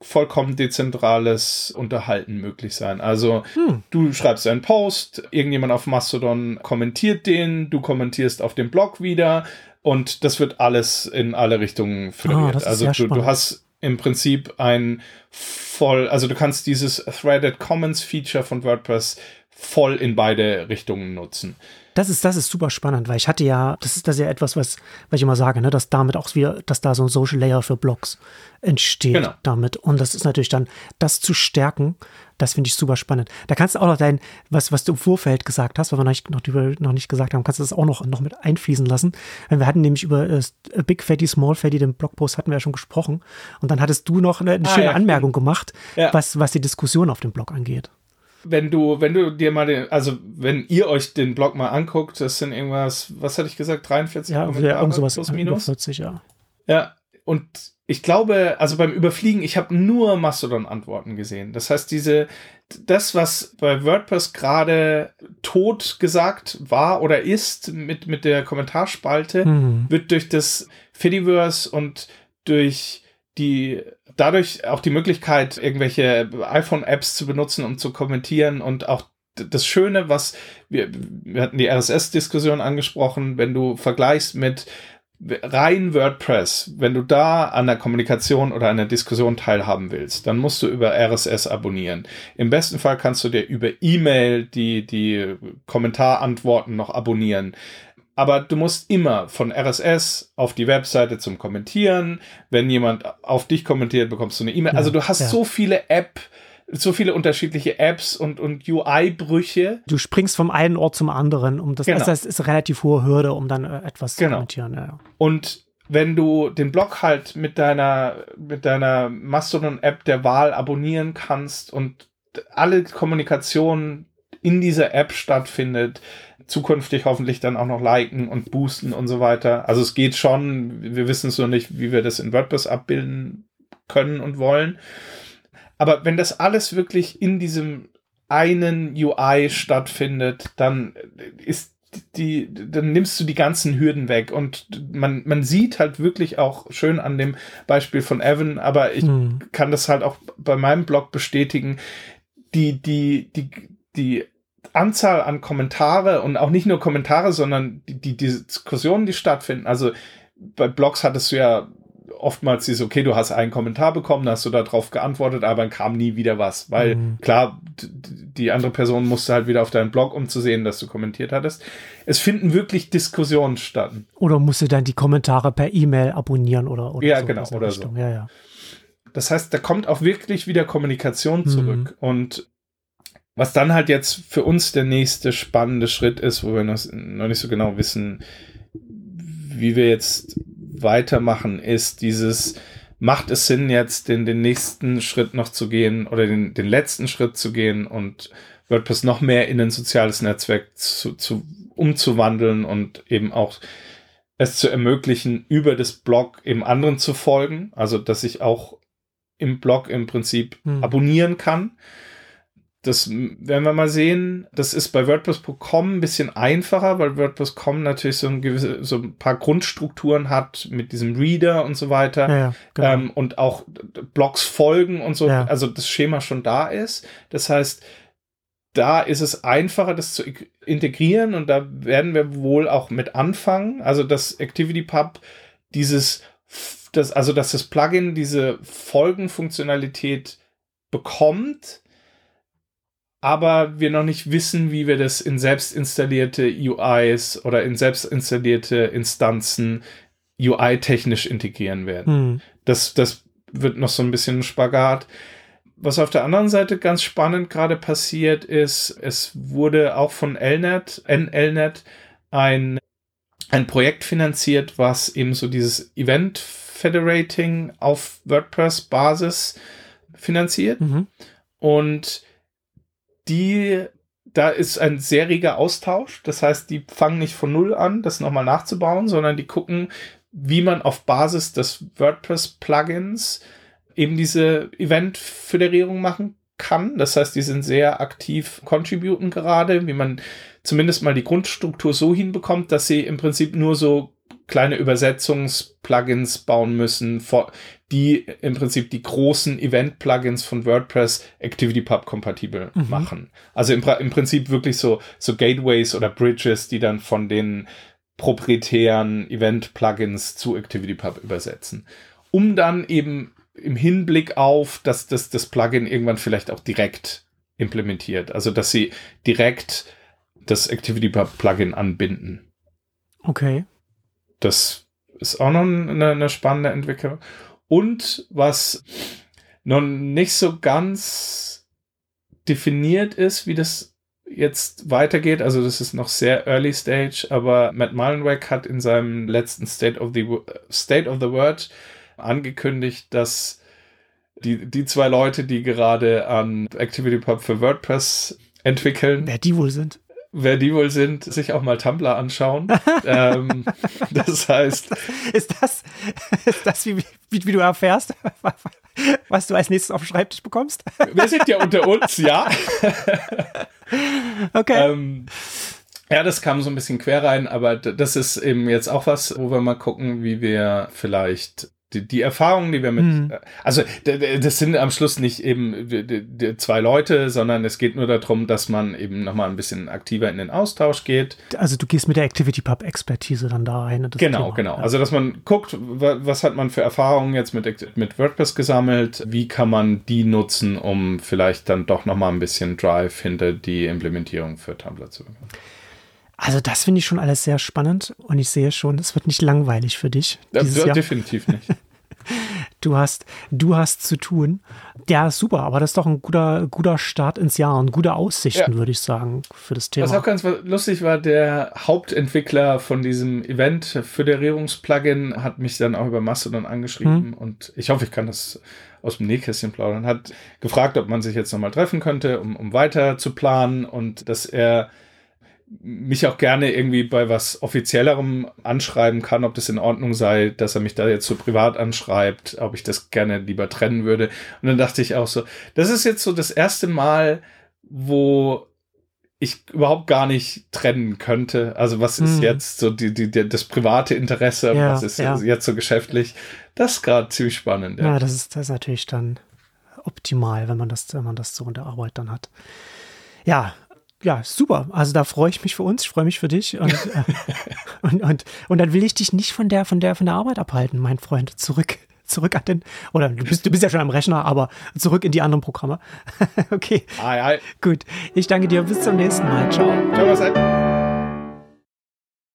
vollkommen dezentrales Unterhalten möglich sein. Also
Hm.
du schreibst einen Post, irgendjemand auf Mastodon kommentiert den, du kommentierst auf dem Blog wieder und das wird alles in alle Richtungen.
Ah, das ist
also du, du hast im Prinzip ein voll, also du kannst dieses Threaded Commons Feature von WordPress voll in beide Richtungen nutzen.
Das ist, das ist super spannend, weil ich hatte ja, das ist das ist ja etwas, was, was ich immer sage, ne, dass damit auch wieder, dass da so ein Social Layer für Blogs entsteht
Genau.
damit. Und das ist natürlich dann, das zu stärken, das finde ich super spannend. Da kannst du auch noch dein, was, was du im Vorfeld gesagt hast, weil wir noch nicht, noch, über, noch nicht gesagt haben, kannst du das auch noch, noch mit einfließen lassen. Wir hatten nämlich über äh, Big Fatty, Small Fatty, den Blogpost hatten wir ja schon gesprochen. Und dann hattest du noch eine, eine
Ah,
schöne
ja,
Anmerkung gemacht,
Ja.
was, was die Diskussion auf dem Blog angeht.
Wenn du, wenn du dir mal den, also wenn ihr euch den Blog mal anguckt, das sind irgendwas, was hatte ich gesagt, 43
Ja,
Kommentare
ja irgend sowas
plus minus.
40, ja.
Ja, und ich glaube, also beim Überfliegen, ich habe nur Mastodon-Antworten gesehen. Das heißt, diese, das, was bei WordPress gerade tot gesagt war oder ist mit, mit der Kommentarspalte,
Hm.
wird durch das Fediverse und durch die dadurch auch die Möglichkeit, irgendwelche iPhone-Apps zu benutzen, um zu kommentieren und auch das Schöne, was wir, wir hatten die RSS-Diskussion angesprochen, wenn du vergleichst mit rein WordPress, wenn du da an der Kommunikation oder an der Diskussion teilhaben willst, dann musst du über RSS abonnieren. Im besten Fall kannst du dir über E-Mail die, die Kommentarantworten noch abonnieren. Aber du musst immer von RSS auf die Webseite zum Kommentieren. Wenn jemand auf dich kommentiert, bekommst du eine E-Mail.
Ja,
also du hast
ja.
so viele App, so viele unterschiedliche Apps und, und UI-Brüche.
Du springst vom einen Ort zum anderen, um das,
Genau.
also das ist eine relativ hohe Hürde, um dann äh, etwas zu
Genau.
kommentieren. Ja.
Und wenn du den Blog halt mit deiner, mit deiner Mastodon-App der Wahl abonnieren kannst und alle Kommunikation in dieser App stattfindet, zukünftig hoffentlich dann auch noch liken und boosten und so weiter. Also es geht schon, wir wissen es noch nicht, wie wir das in WordPress abbilden können und wollen. Aber wenn das alles wirklich in diesem einen UI stattfindet, dann ist die, dann nimmst du die ganzen Hürden weg und man, man sieht halt wirklich auch schön an dem Beispiel von Evan, aber ich
Hm.
kann das halt auch bei meinem Blog bestätigen, die, die, die, die Anzahl an Kommentare und auch nicht nur Kommentare, sondern die, die, die Diskussionen, die stattfinden. Also bei Blogs hattest du ja oftmals dieses, okay, du hast einen Kommentar bekommen, hast du darauf geantwortet, aber dann kam nie wieder was, weil
Mhm.
klar, die andere Person musste halt wieder auf deinen Blog, um zu sehen, dass du kommentiert hattest. Es finden wirklich Diskussionen statt.
Oder musst du dann die Kommentare per E-Mail abonnieren oder, oder
Ja,
so,
genau, oder
Richtung.
so.
Ja, ja.
Das heißt, da kommt auch wirklich wieder Kommunikation
Mhm.
zurück. Und was dann halt jetzt für uns der nächste spannende Schritt ist, wo wir noch, noch nicht so genau wissen, wie wir jetzt weitermachen, ist dieses, macht es Sinn, jetzt den, den nächsten Schritt noch zu gehen oder den, den letzten Schritt zu gehen und WordPress noch mehr in ein soziales Netzwerk zu, zu, umzuwandeln und eben auch es zu ermöglichen, über das Blog eben anderen zu folgen. Also, dass ich auch im Blog im Prinzip
Hm.
abonnieren kann. Das werden wir mal sehen. Das ist bei WordPress.com ein bisschen einfacher, weil WordPress.com natürlich so ein, gewisse, so ein paar Grundstrukturen hat mit diesem Reader und so weiter.
ja, ja genau.
Ähm, und auch Blogs folgen und so,
Ja.
also das Schema schon da ist. Das heißt, da ist es einfacher, das zu integrieren und da werden wir wohl auch mit anfangen. Also das ActivityPub, dieses, das, also dass das Plugin diese Folgenfunktionalität bekommt, aber wir noch nicht wissen, wie wir das in selbst installierte UIs oder in selbst installierte Instanzen UI-technisch integrieren werden.
Hm.
Das, das wird noch so ein bisschen ein Spagat. Was auf der anderen Seite ganz spannend gerade passiert ist, es wurde auch von LNet, NLNet ein, ein Projekt finanziert, was eben so dieses Event Federating auf WordPress-Basis finanziert.
Mhm.
Und die, da ist ein sehr reger Austausch. Das heißt, die fangen nicht von Null an, das nochmal nachzubauen, sondern die gucken, wie man auf Basis des WordPress-Plugins eben diese Event-Föderierung machen kann. Das heißt, die sind sehr aktiv contributen gerade, wie man zumindest mal die Grundstruktur so hinbekommt, dass sie im Prinzip nur so kleine Übersetzungs-Plugins bauen müssen, die im Prinzip die großen Event-Plugins von WordPress ActivityPub kompatibel
Mhm.
machen. Also im, im Prinzip wirklich so, so Gateways oder Bridges, die dann von den proprietären Event-Plugins zu ActivityPub übersetzen. Um dann eben im Hinblick auf, dass das, das Plugin irgendwann vielleicht auch direkt implementiert. Also dass sie direkt das ActivityPub-Plugin anbinden.
Okay.
Das ist auch noch eine, eine spannende Entwicklung. Und was noch nicht so ganz definiert ist, wie das jetzt weitergeht, also das ist noch sehr early stage, aber Matt Mullenweg hat in seinem letzten State of the, State of the Word angekündigt, dass die, die zwei Leute, die gerade an ActivityPub für WordPress entwickeln,
Wer die wohl sind?
Wer die wohl sind, sich auch mal Tumblr anschauen. <laughs> ähm, das heißt,
Ist das, ist das wie, wie, wie du erfährst, was du als nächstes auf den Schreibtisch bekommst?
wir sind ja unter uns, ja.
Okay.
ähm, ja, das kam so ein bisschen quer rein, aber das ist eben jetzt auch was, wo wir mal gucken, wie wir vielleicht die, die Erfahrungen, die wir mit,
Hm.
äh, also das sind am Schluss nicht eben zwei Leute, sondern es geht nur darum, dass man eben nochmal ein bisschen aktiver in den Austausch geht.
also du gehst mit der ActivityPub-Expertise dann da rein.
Genau,
Thema.
genau.
Ja.
Also, dass man guckt, wa- was hat man für Erfahrungen jetzt mit, mit WordPress gesammelt, wie kann man die nutzen, um vielleicht dann doch nochmal ein bisschen Drive hinter die Implementierung für Tumblr zu bekommen.
Also das finde ich schon alles sehr spannend und ich sehe schon, es wird nicht langweilig für dich.
Dieses ja, Jahr. Definitiv nicht. <laughs>
du hast, du hast zu tun. Ja, super, aber das ist doch ein guter, guter Start ins Jahr und gute Aussichten, ja. würde ich sagen, für das Thema.
Was auch ganz lustig war, der Hauptentwickler von diesem Event-Föderierungsplugin hat mich dann auch über Mastodon angeschrieben hm. und ich hoffe, ich kann das aus dem Nähkästchen plaudern, hat gefragt, ob man sich jetzt nochmal treffen könnte, um, um weiter zu planen und dass er mich auch gerne irgendwie bei was Offiziellerem anschreiben kann, ob das in Ordnung sei, dass er mich da jetzt so privat anschreibt, ob ich das gerne lieber trennen würde. Und dann dachte ich auch so, das ist jetzt so das erste Mal, wo ich überhaupt gar nicht trennen könnte. Also was ist hm. jetzt so die, die, die, das private Interesse, ja, was ist ja. jetzt so geschäftlich? Das ist gerade ziemlich spannend.
Ja, ja das, ist, das ist natürlich dann optimal, wenn man das, wenn man das so in der Arbeit dann hat. Ja, ja, super. Also da freue ich mich für uns, ich freue mich für dich. Und, <laughs> äh, und, und, und dann will ich dich nicht von der, von der, von der Arbeit abhalten, mein Freund. Zurück, zurück an den, oder du bist, du bist ja schon am Rechner, aber zurück in die anderen Programme. <laughs> okay.
Ei, ei.
Gut. Ich danke dir. Bis zum nächsten Mal. Ciao.
Ciao, was